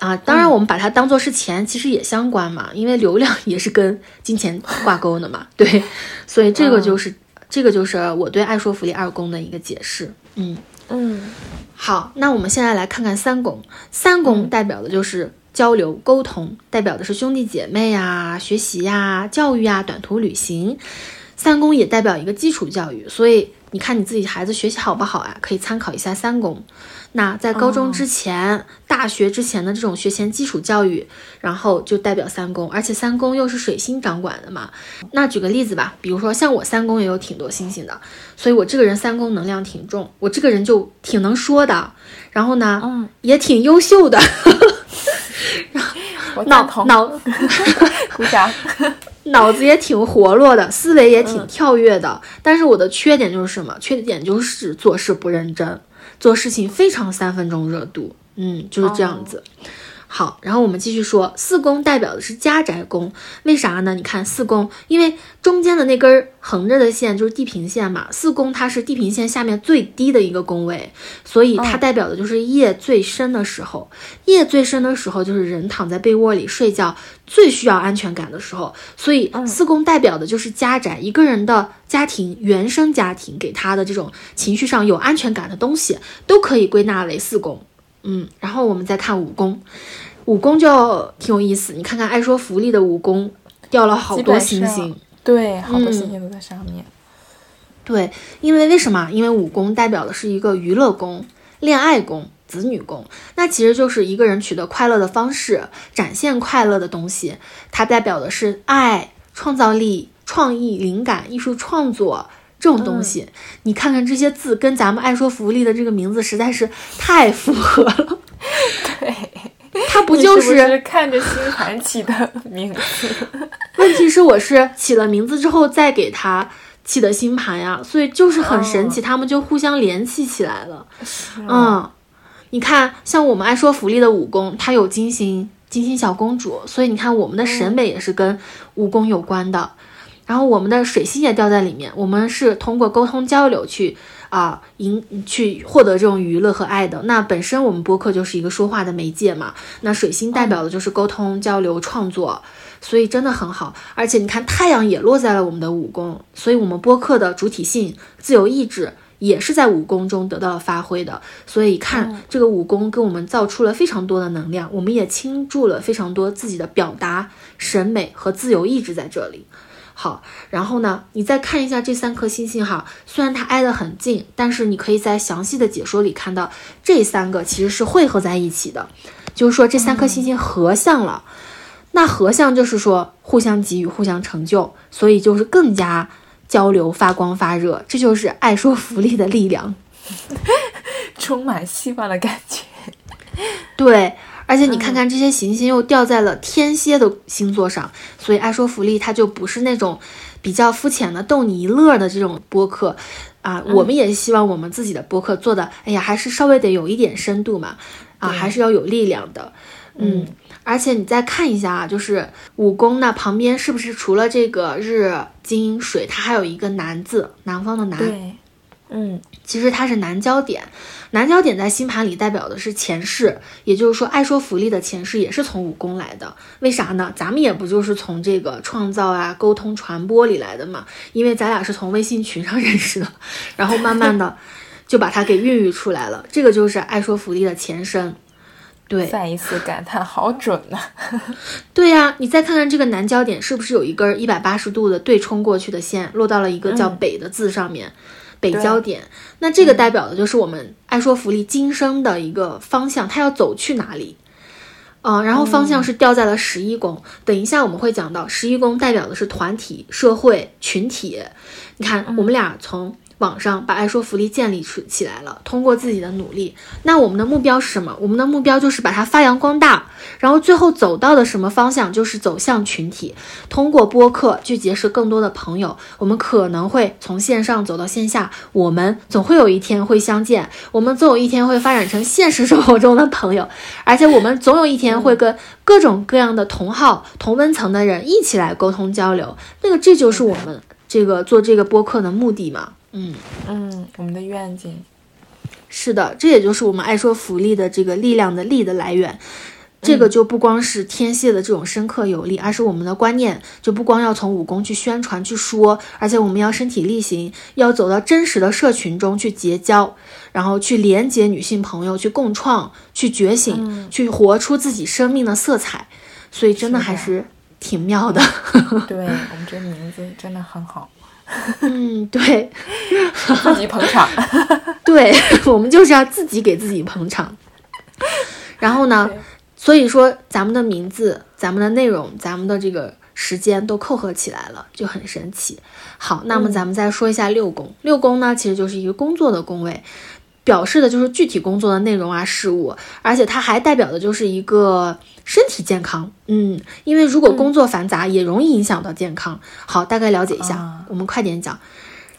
啊，当然我们把它当做是钱，其实也相关嘛，因为流量也是跟金钱挂钩的嘛，对，所以这个就是这个就是我对爱说福利二宫的一个解释，嗯。嗯，好，那我们现在来看看三宫。三宫代表的就是交流沟通，代表的是兄弟姐妹呀、学习呀、教育呀、短途旅行。三宫也代表一个基础教育，所以你看你自己孩子学习好不好啊？可以参考一下三宫。那在高中之前、大学之前的这种学前基础教育，然后就代表三宫，而且三宫又是水星掌管的嘛。那举个例子吧，比如说像我三宫也有挺多星星的，所以我这个人三宫能量挺重，我这个人就挺能说的，然后呢，嗯，也挺优秀的 脑脑，鼓掌，脑子也挺活络的，思维也挺跳跃的。但是我的缺点就是什么？缺点就是做事不认真。做事情非常三分钟热度，嗯，就是这样子。好，然后我们继续说，四宫代表的是家宅宫，为啥呢？你看四宫，因为中间的那根横着的线就是地平线嘛，四宫它是地平线下面最低的一个宫位，所以它代表的就是夜最深的时候。夜最深的时候，就是人躺在被窝里睡觉最需要安全感的时候，所以四宫代表的就是家宅，一个人的家庭、原生家庭给他的这种情绪上有安全感的东西，都可以归纳为四宫。嗯，然后我们再看武功，武功就挺有意思。你看看爱说福利的武功掉了好多星星，对，好多星星都在上面。对，因为为什么？因为武功代表的是一个娱乐宫、恋爱宫、子女宫，那其实就是一个人取得快乐的方式，展现快乐的东西。它代表的是爱、创造力、创意、灵感、艺术创作。这种东西，你看看这些字，跟咱们爱说福利的这个名字实在是太符合了。对，它不就是看着星盘起的名字？问题是我是起了名字之后再给他起的星盘呀，所以就是很神奇，他们就互相联系起来了。嗯，你看，像我们爱说福利的武功，它有金星，金星小公主，所以你看我们的审美也是跟武功有关的。然后我们的水星也掉在里面，我们是通过沟通交流去啊，赢去获得这种娱乐和爱的。那本身我们播客就是一个说话的媒介嘛，那水星代表的就是沟通、交流、创作，所以真的很好。而且你看，太阳也落在了我们的五宫，所以我们播客的主体性、自由意志也是在五宫中得到了发挥的。所以看这个五宫给我们造出了非常多的能量，我们也倾注了非常多自己的表达、审美和自由意志在这里。好，然后呢，你再看一下这三颗星星哈，虽然它挨得很近，但是你可以在详细的解说里看到，这三个其实是汇合在一起的，就是说这三颗星星合相了，那合相就是说互相给予、互相成就，所以就是更加交流、发光发热，这就是爱说福利的力量，充满希望的感觉，对。而且你看看这些行星又掉在了天蝎的星座上，所以爱说福利它就不是那种比较肤浅的逗你一乐的这种播客啊。我们也希望我们自己的播客做的，哎呀，还是稍微得有一点深度嘛，啊，还是要有力量的。嗯，而且你再看一下啊，就是五宫那旁边是不是除了这个日金水，它还有一个南字，南方的南。对，嗯，其实它是南焦点。南焦点在星盘里代表的是前世，也就是说，爱说福利的前世也是从武功来的。为啥呢？咱们也不就是从这个创造啊、沟通、传播里来的嘛？因为咱俩是从微信群上 认识的，然后慢慢的就把它给孕育出来了。这个就是爱说福利的前身。对，再一次感叹，好准呐！对呀，你再看看这个南焦点是不是有一根一百八十度的对冲过去的线，落到了一个叫北的字上面。北焦点，那这个代表的就是我们爱说福利今生的一个方向，它要走去哪里？嗯，然后方向是掉在了十一宫。等一下我们会讲到，十一宫代表的是团体、社会、群体。你看，我们俩从。网上把爱说福利建立起起来了，通过自己的努力，那我们的目标是什么？我们的目标就是把它发扬光大，然后最后走到的什么方向？就是走向群体，通过播客去结识更多的朋友。我们可能会从线上走到线下，我们总会有一天会相见，我们总有一天会发展成现实生活中的朋友，而且我们总有一天会跟各种各样的同号、同温层的人一起来沟通交流。那个，这就是我们这个做这个播客的目的嘛。嗯嗯，我们的愿景是的，这也就是我们爱说福利的这个力量的力的来源。这个就不光是天蝎的这种深刻有力，而是我们的观念就不光要从武功去宣传去说，而且我们要身体力行，要走到真实的社群中去结交，然后去连接女性朋友，去共创，去觉醒，去活出自己生命的色彩。所以真的还是挺妙的。对我们这名字真的很好。嗯，对，自己捧场，对我们就是要自己给自己捧场。然后呢，所以说咱们的名字、咱们的内容、咱们的这个时间都扣合起来了，就很神奇。好，那么咱们再说一下六宫，六宫呢其实就是一个工作的宫位。表示的就是具体工作的内容啊事物，而且它还代表的就是一个身体健康。嗯，因为如果工作繁杂，也容易影响到健康。好，大概了解一下，我们快点讲。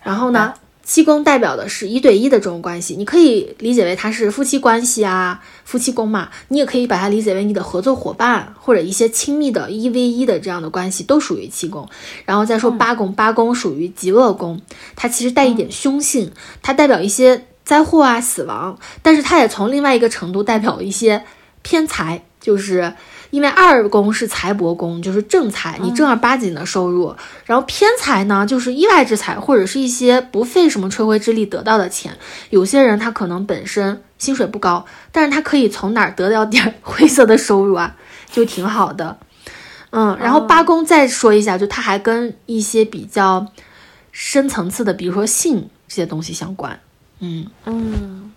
然后呢，七宫代表的是一对一的这种关系，你可以理解为它是夫妻关系啊，夫妻宫嘛。你也可以把它理解为你的合作伙伴或者一些亲密的一 v 一的这样的关系，都属于七宫。然后再说八宫，八宫属于极恶宫，它其实带一点凶性，它代表一些。灾祸啊，死亡，但是它也从另外一个程度代表一些偏财，就是因为二宫是财帛宫，就是正财，你正儿八经的收入。然后偏财呢，就是意外之财，或者是一些不费什么吹灰之力得到的钱。有些人他可能本身薪水不高，但是他可以从哪儿得到点 灰色的收入啊，就挺好的。嗯，然后八宫再说一下，就它还跟一些比较深层次的，比如说性这些东西相关。嗯嗯，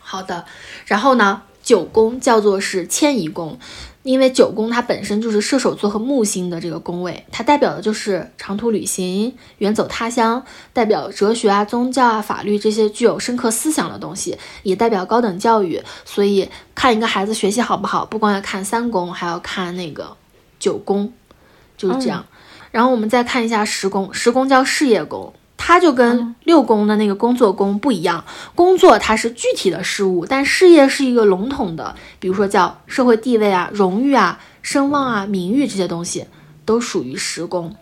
好的。然后呢，九宫叫做是迁移宫，因为九宫它本身就是射手座和木星的这个宫位，它代表的就是长途旅行、远走他乡，代表哲学啊、宗教啊、法律这些具有深刻思想的东西，也代表高等教育。所以看一个孩子学习好不好，不光要看三宫，还要看那个九宫，就是这样。然后我们再看一下十宫，十宫叫事业宫。它就跟六宫的那个工作宫不一样，工作它是具体的事物，但事业是一个笼统的，比如说叫社会地位啊、荣誉啊、声望啊、名誉这些东西都属于十宫。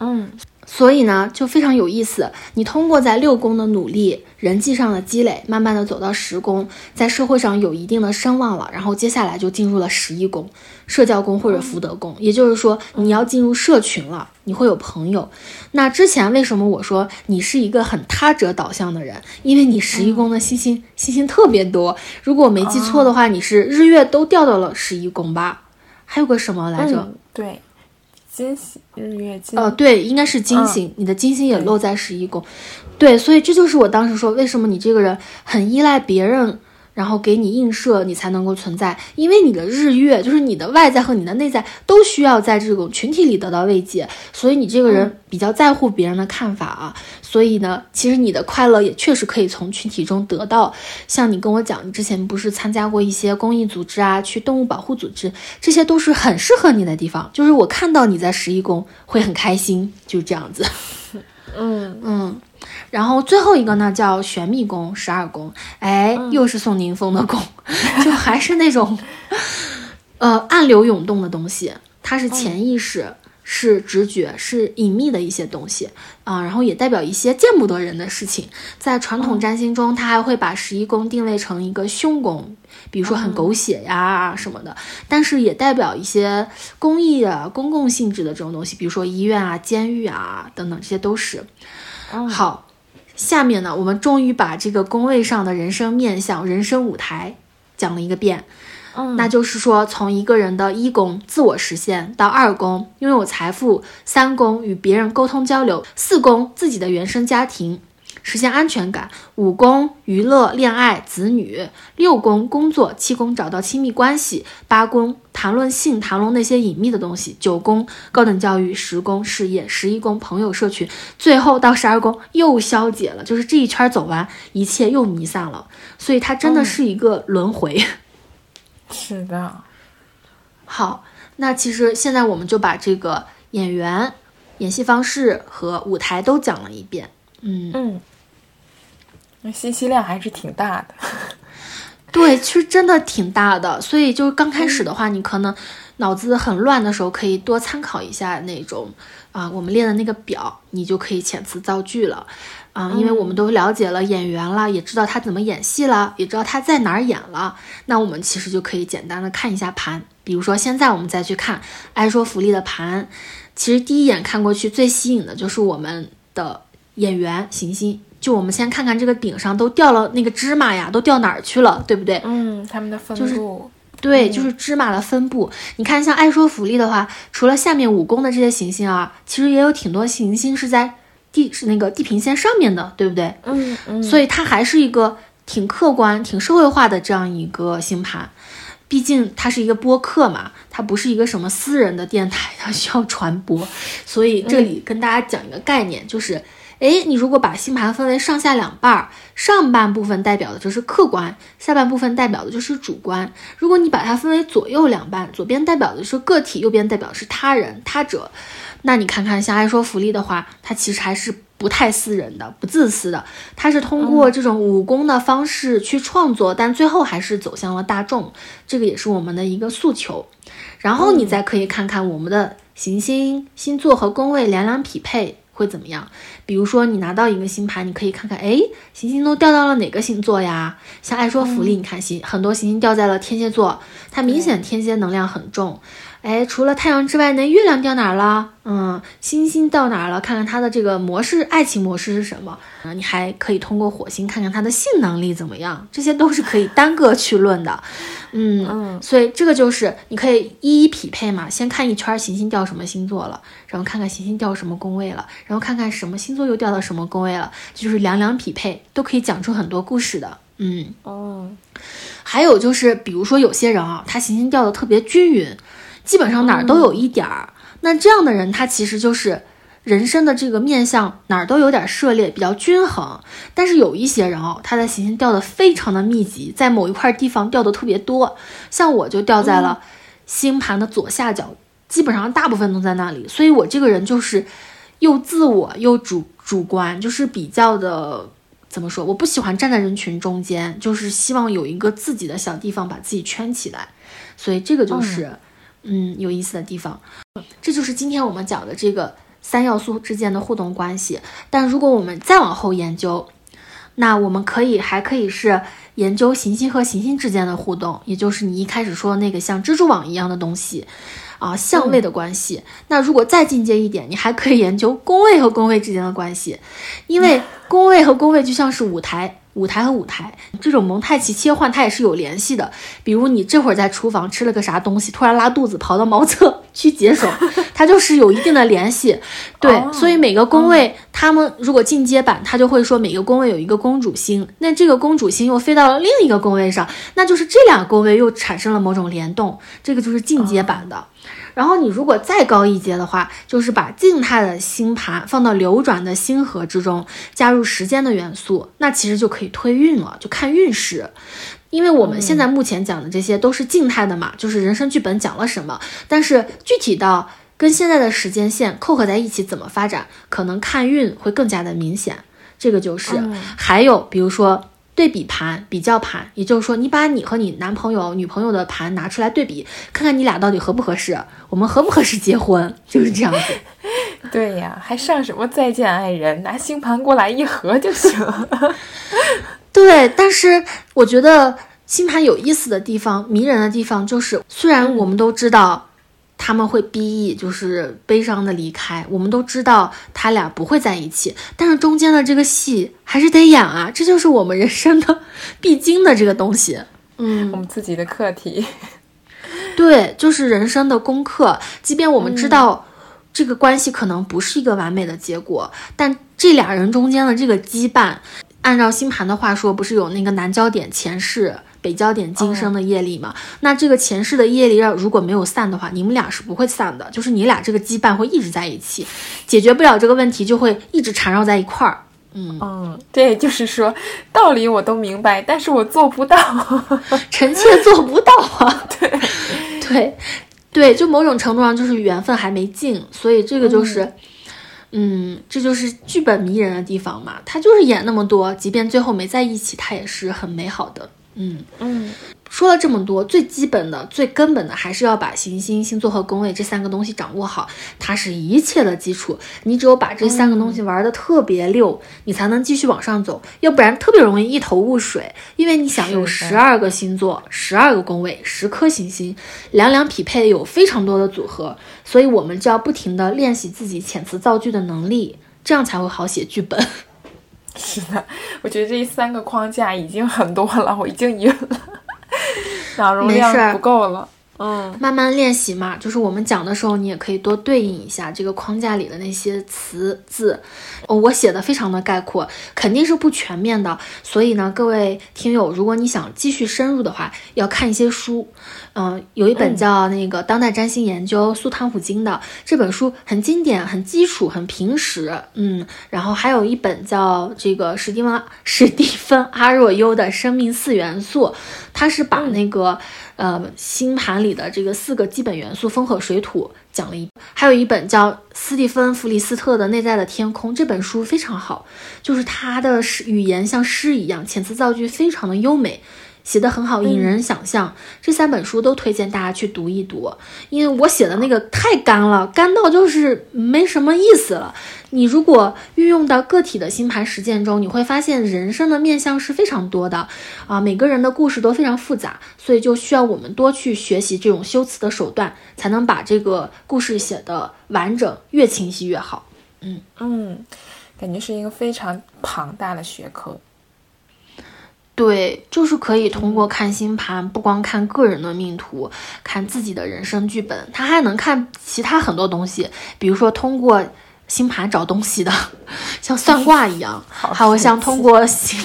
嗯，所以呢，就非常有意思。你通过在六宫的努力、人际上的积累，慢慢的走到十宫，在社会上有一定的声望了，然后接下来就进入了十一宫，社交宫或者福德宫。也就是说，你要进入社群了，你会有朋友。那之前为什么我说你是一个很他者导向的人？因为你十一宫的星星星星特别多。如果我没记错的话，你是日月都掉到了十一宫吧？还有个什么来着？对。金星日月金哦，对，应该是金星，你的金星也落在十一宫，对，所以这就是我当时说，为什么你这个人很依赖别人。然后给你映射，你才能够存在。因为你的日月，就是你的外在和你的内在都需要在这种群体里得到慰藉，所以你这个人比较在乎别人的看法啊。所以呢，其实你的快乐也确实可以从群体中得到。像你跟我讲，你之前不是参加过一些公益组织啊，去动物保护组织，这些都是很适合你的地方。就是我看到你在十一宫会很开心，就是这样子。嗯嗯。然后最后一个呢，叫玄秘宫、十二宫，哎，又是宋宁峰的宫，就还是那种，呃，暗流涌动的东西，它是潜意识，是直觉，是隐秘的一些东西啊。然后也代表一些见不得人的事情。在传统占星中，它还会把十一宫定位成一个凶宫，比如说很狗血呀什么的。但是也代表一些公益啊、公共性质的这种东西，比如说医院啊、监狱啊等等，这些都是。好。下面呢，我们终于把这个宫位上的人生面相、人生舞台讲了一个遍。嗯，那就是说，从一个人的一宫自我实现到二宫拥有财富，三宫与别人沟通交流，四宫自己的原生家庭。实现安全感，五宫娱乐、恋爱、子女；六宫工作，七宫找到亲密关系，八宫谈论性、谈论那些隐秘的东西；九宫高等教育，十宫事业，十一宫朋友社群，最后到十二宫又消解了，就是这一圈走完，一切又弥散了。所以它真的是一个轮回。是的。好，那其实现在我们就把这个演员、演戏方式和舞台都讲了一遍。嗯嗯。那信息量还是挺大的，对，其实真的挺大的。所以就是刚开始的话，你可能脑子很乱的时候，可以多参考一下那种啊，我们列的那个表，你就可以遣词造句了啊。因为我们都了解了演员了，也知道他怎么演戏了，也知道他在哪儿演了，那我们其实就可以简单的看一下盘。比如说现在我们再去看爱说福利的盘，其实第一眼看过去最吸引的就是我们的演员行星。就我们先看看这个顶上都掉了那个芝麻呀，都掉哪儿去了，对不对？嗯，他们的分布，对，就是芝麻的分布。你看，像爱说福利的话，除了下面五宫的这些行星啊，其实也有挺多行星是在地是那个地平线上面的，对不对？嗯嗯。所以它还是一个挺客观、挺社会化的这样一个星盘。毕竟它是一个播客嘛，它不是一个什么私人的电台，它需要传播。所以这里跟大家讲一个概念，就是。哎，你如果把星盘分为上下两半儿，上半部分代表的就是客观，下半部分代表的就是主观。如果你把它分为左右两半，左边代表的是个体，右边代表是他人、他者，那你看看像爱说福利的话，它其实还是不太私人的、不自私的，它是通过这种武功的方式去创作，但最后还是走向了大众，这个也是我们的一个诉求。然后你再可以看看我们的行星、星座和宫位两两匹配。会怎么样？比如说，你拿到一个星盘，你可以看看，哎，行星都掉到了哪个星座呀？像爱说福利，你看星很多行星掉在了天蝎座，它明显天蝎能量很重。哎，除了太阳之外，那月亮掉哪儿了？嗯，星星到哪儿了？看看它的这个模式，爱情模式是什么？嗯，你还可以通过火星看看它的性能力怎么样，这些都是可以单个去论的。嗯嗯，所以这个就是你可以一一匹配嘛，先看一圈行星掉什么星座了，然后看看行星掉什么宫位了，然后看看什么星座又掉到什么宫位了，就是两两匹配，都可以讲出很多故事的。嗯哦，还有就是，比如说有些人啊，他行星掉的特别均匀。基本上哪儿都有一点儿，那这样的人他其实就是人生的这个面相哪儿都有点涉猎，比较均衡。但是有一些人哦，他的行星掉的非常的密集，在某一块地方掉的特别多。像我就掉在了星盘的左下角，基本上大部分都在那里。所以我这个人就是又自我又主主观，就是比较的怎么说？我不喜欢站在人群中间，就是希望有一个自己的小地方把自己圈起来。所以这个就是。嗯，有意思的地方，这就是今天我们讲的这个三要素之间的互动关系。但如果我们再往后研究，那我们可以还可以是研究行星和行星之间的互动，也就是你一开始说那个像蜘蛛网一样的东西。啊，相位的关系。那如果再进阶一点，你还可以研究宫位和宫位之间的关系，因为 宫位和宫位就像是舞台，舞台和舞台这种蒙太奇切换，它也是有联系的。比如你这会儿在厨房吃了个啥东西，突然拉肚子，跑到茅厕 去解手，它就是有一定的联系。对，所以每个宫位，他们如果进阶版，他就会说每个宫位有一个公主星，那这个公主星又飞到了另一个宫位上，那就是这两个宫位又产生了某种联动，这个就是进阶版的。然后你如果再高一阶的话，就是把静态的星盘放到流转的星河之中，加入时间的元素，那其实就可以推运了，就看运势。因为我们现在目前讲的这些都是静态的嘛，就是人生剧本讲了什么，但是具体到跟现在的时间线扣合在一起怎么发展，可能看运会更加的明显。这个就是，还有比如说。对比盘、比较盘，也就是说，你把你和你男朋友、女朋友的盘拿出来对比，看看你俩到底合不合适，我们合不合适结婚，就是这样子。对呀，还上什么再见爱人？拿星盘过来一合就行。对，但是我觉得星盘有意思的地方、迷人的地方，就是虽然我们都知道。他们会 B E，就是悲伤的离开。我们都知道他俩不会在一起，但是中间的这个戏还是得演啊，这就是我们人生的必经的这个东西。嗯，我们自己的课题，对，就是人生的功课。即便我们知道这个关系可能不是一个完美的结果，但这俩人中间的这个羁绊，按照星盘的话说，不是有那个南焦点前世。北焦点今生的业力嘛，那这个前世的业力要如果没有散的话，你们俩是不会散的，就是你俩这个羁绊会一直在一起，解决不了这个问题就会一直缠绕在一块儿。嗯。嗯，对，就是说道理我都明白，但是我做不到，臣妾做不到啊。对。对。对，就某种程度上就是缘分还没尽，所以这个就是，嗯，这就是剧本迷人的地方嘛，他就是演那么多，即便最后没在一起，他也是很美好的。嗯嗯，说了这么多，最基本的、最根本的，还是要把行星、星座和宫位这三个东西掌握好，它是一切的基础。你只有把这三个东西玩的特别溜，你才能继续往上走，要不然特别容易一头雾水。因为你想有十二个星座、十二个宫位、十颗行星，两两匹配，有非常多的组合，所以我们就要不停的练习自己遣词造句的能力，这样才会好写剧本。是的，我觉得这三个框架已经很多了，我已经晕了，脑容量不够了。嗯，慢慢练习嘛，就是我们讲的时候，你也可以多对应一下这个框架里的那些词字。哦，我写的非常的概括，肯定是不全面的。所以呢，各位听友，如果你想继续深入的话，要看一些书。嗯，有一本叫那个《当代占星研究》苏汤普金的这本书很经典、很基础、很平实。嗯，然后还有一本叫这个史蒂文史蒂芬阿若优的《生命四元素》，他是把那个。呃，星盘里的这个四个基本元素风和水土讲了一，还有一本叫斯蒂芬弗里斯特的《内在的天空》这本书非常好，就是他的诗语言像诗一样，遣词造句非常的优美。写的很好，引人想象。这三本书都推荐大家去读一读，因为我写的那个太干了，干到就是没什么意思了。你如果运用到个体的星盘实践中，你会发现人生的面相是非常多的啊，每个人的故事都非常复杂，所以就需要我们多去学习这种修辞的手段，才能把这个故事写的完整，越清晰越好。嗯嗯，感觉是一个非常庞大的学科。对，就是可以通过看星盘，不光看个人的命图，看自己的人生剧本，他还能看其他很多东西，比如说通过星盘找东西的，像算卦一样，还有像通过星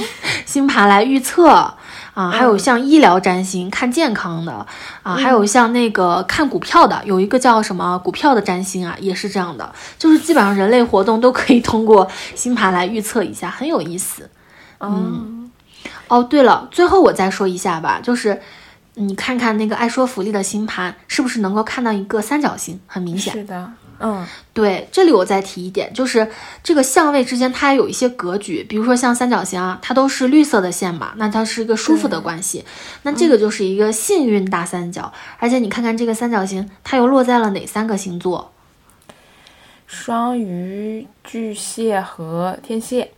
星盘来预测。啊，还有像医疗占星看健康的。啊，还有像那个看股票的，有一个叫什么股票的占星啊，也是这样的，就是基本上人类活动都可以通过星盘来预测一下，很有意思，嗯。哦，对了，最后我再说一下吧，就是你看看那个爱说福利的星盘，是不是能够看到一个三角形？很明显。是的，嗯，对。这里我再提一点，就是这个相位之间它有一些格局，比如说像三角形啊，它都是绿色的线嘛，那它是一个舒服的关系。那这个就是一个幸运大三角，而且你看看这个三角形，它又落在了哪三个星座？双鱼、巨蟹和天蝎。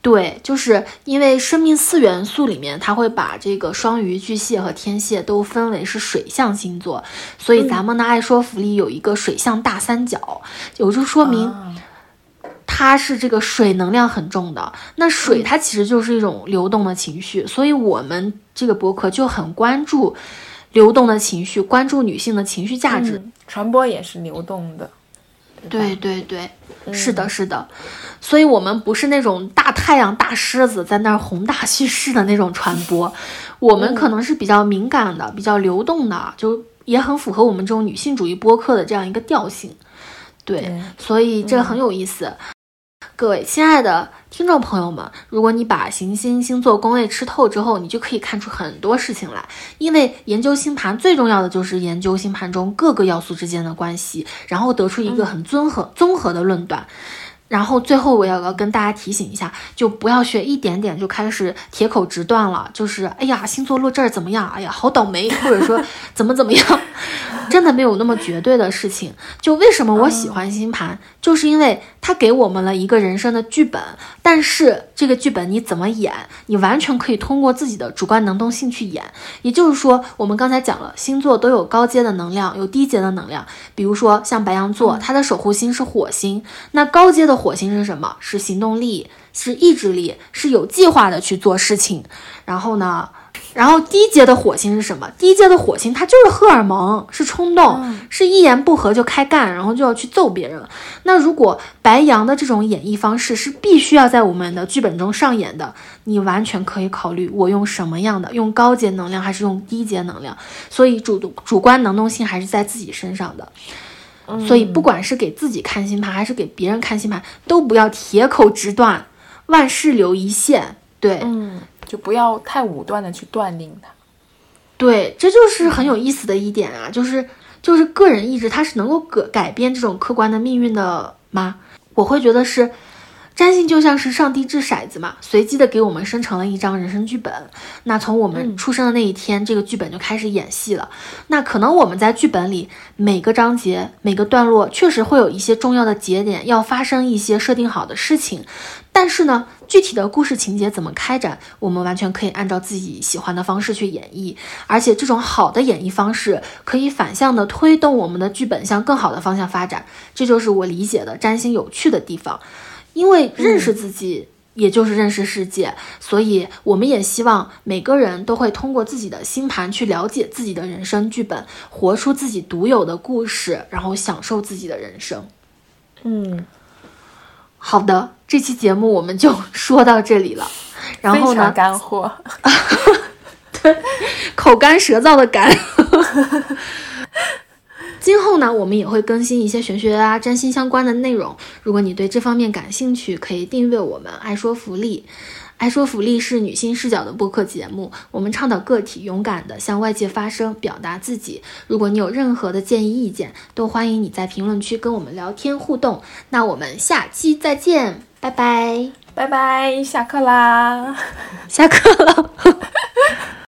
对，就是因为生命四元素里面，它会把这个双鱼、巨蟹和天蝎都分为是水象星座，所以咱们的爱说服力有一个水象大三角，也就说明它是这个水能量很重的。那水它其实就是一种流动的情绪，所以我们这个博客就很关注流动的情绪，关注女性的情绪价值，传播也是流动的。对对对，是的，是的，所以我们不是那种大太阳、大狮子在那儿宏大叙事的那种传播，我们可能是比较敏感的、比较流动的，就也很符合我们这种女性主义播客的这样一个调性。对，所以这很有意思。各位亲爱的听众朋友们，如果你把行星星座宫位吃透之后，你就可以看出很多事情来。因为研究星盘最重要的就是研究星盘中各个要素之间的关系，然后得出一个很综合、综合的论断。然后最后我要要跟大家提醒一下，就不要学一点点就开始铁口直断了，就是哎呀星座落这儿怎么样？哎呀好倒霉，或者说 怎么怎么样，真的没有那么绝对的事情。就为什么我喜欢星盘，就是因为它给我们了一个人生的剧本，但是这个剧本你怎么演，你完全可以通过自己的主观能动性去演。也就是说，我们刚才讲了，星座都有高阶的能量，有低阶的能量。比如说像白羊座，它的守护星是火星，那高阶的。火星是什么？是行动力，是意志力，是有计划的去做事情。然后呢，然后低阶的火星是什么？低阶的火星它就是荷尔蒙，是冲动，是一言不合就开干，然后就要去揍别人。那如果白羊的这种演绎方式是必须要在我们的剧本中上演的，你完全可以考虑我用什么样的，用高阶能量还是用低阶能量。所以主主观能动性还是在自己身上的。所以，不管是给自己看星盘，还是给别人看星盘，都不要铁口直断，万事留一线。对，嗯，就不要太武断的去断定它。对，这就是很有意思的一点啊，就是就是个人意志，它是能够改改变这种客观的命运的吗？我会觉得是。占星就像是上帝掷骰子嘛，随机的给我们生成了一张人生剧本。那从我们出生的那一天，这个剧本就开始演戏了。那可能我们在剧本里每个章节、每个段落，确实会有一些重要的节点要发生一些设定好的事情。但是呢，具体的故事情节怎么开展，我们完全可以按照自己喜欢的方式去演绎。而且这种好的演绎方式，可以反向的推动我们的剧本向更好的方向发展。这就是我理解的占星有趣的地方。因为认识自己，也就是认识世界，所以我们也希望每个人都会通过自己的星盘去了解自己的人生剧本，活出自己独有的故事，然后享受自己的人生。嗯，好的，这期节目我们就说到这里了。然后呢？干货，对，口干舌燥的干。今后呢，我们也会更新一些玄学啊、占星相关的内容。如果你对这方面感兴趣，可以订阅我们“爱说福利”。爱说福利是女性视角的播客节目，我们倡导个体勇敢地向外界发声，表达自己。如果你有任何的建议意见，都欢迎你在评论区跟我们聊天互动。那我们下期再见，拜拜，拜拜，下课啦，下课了。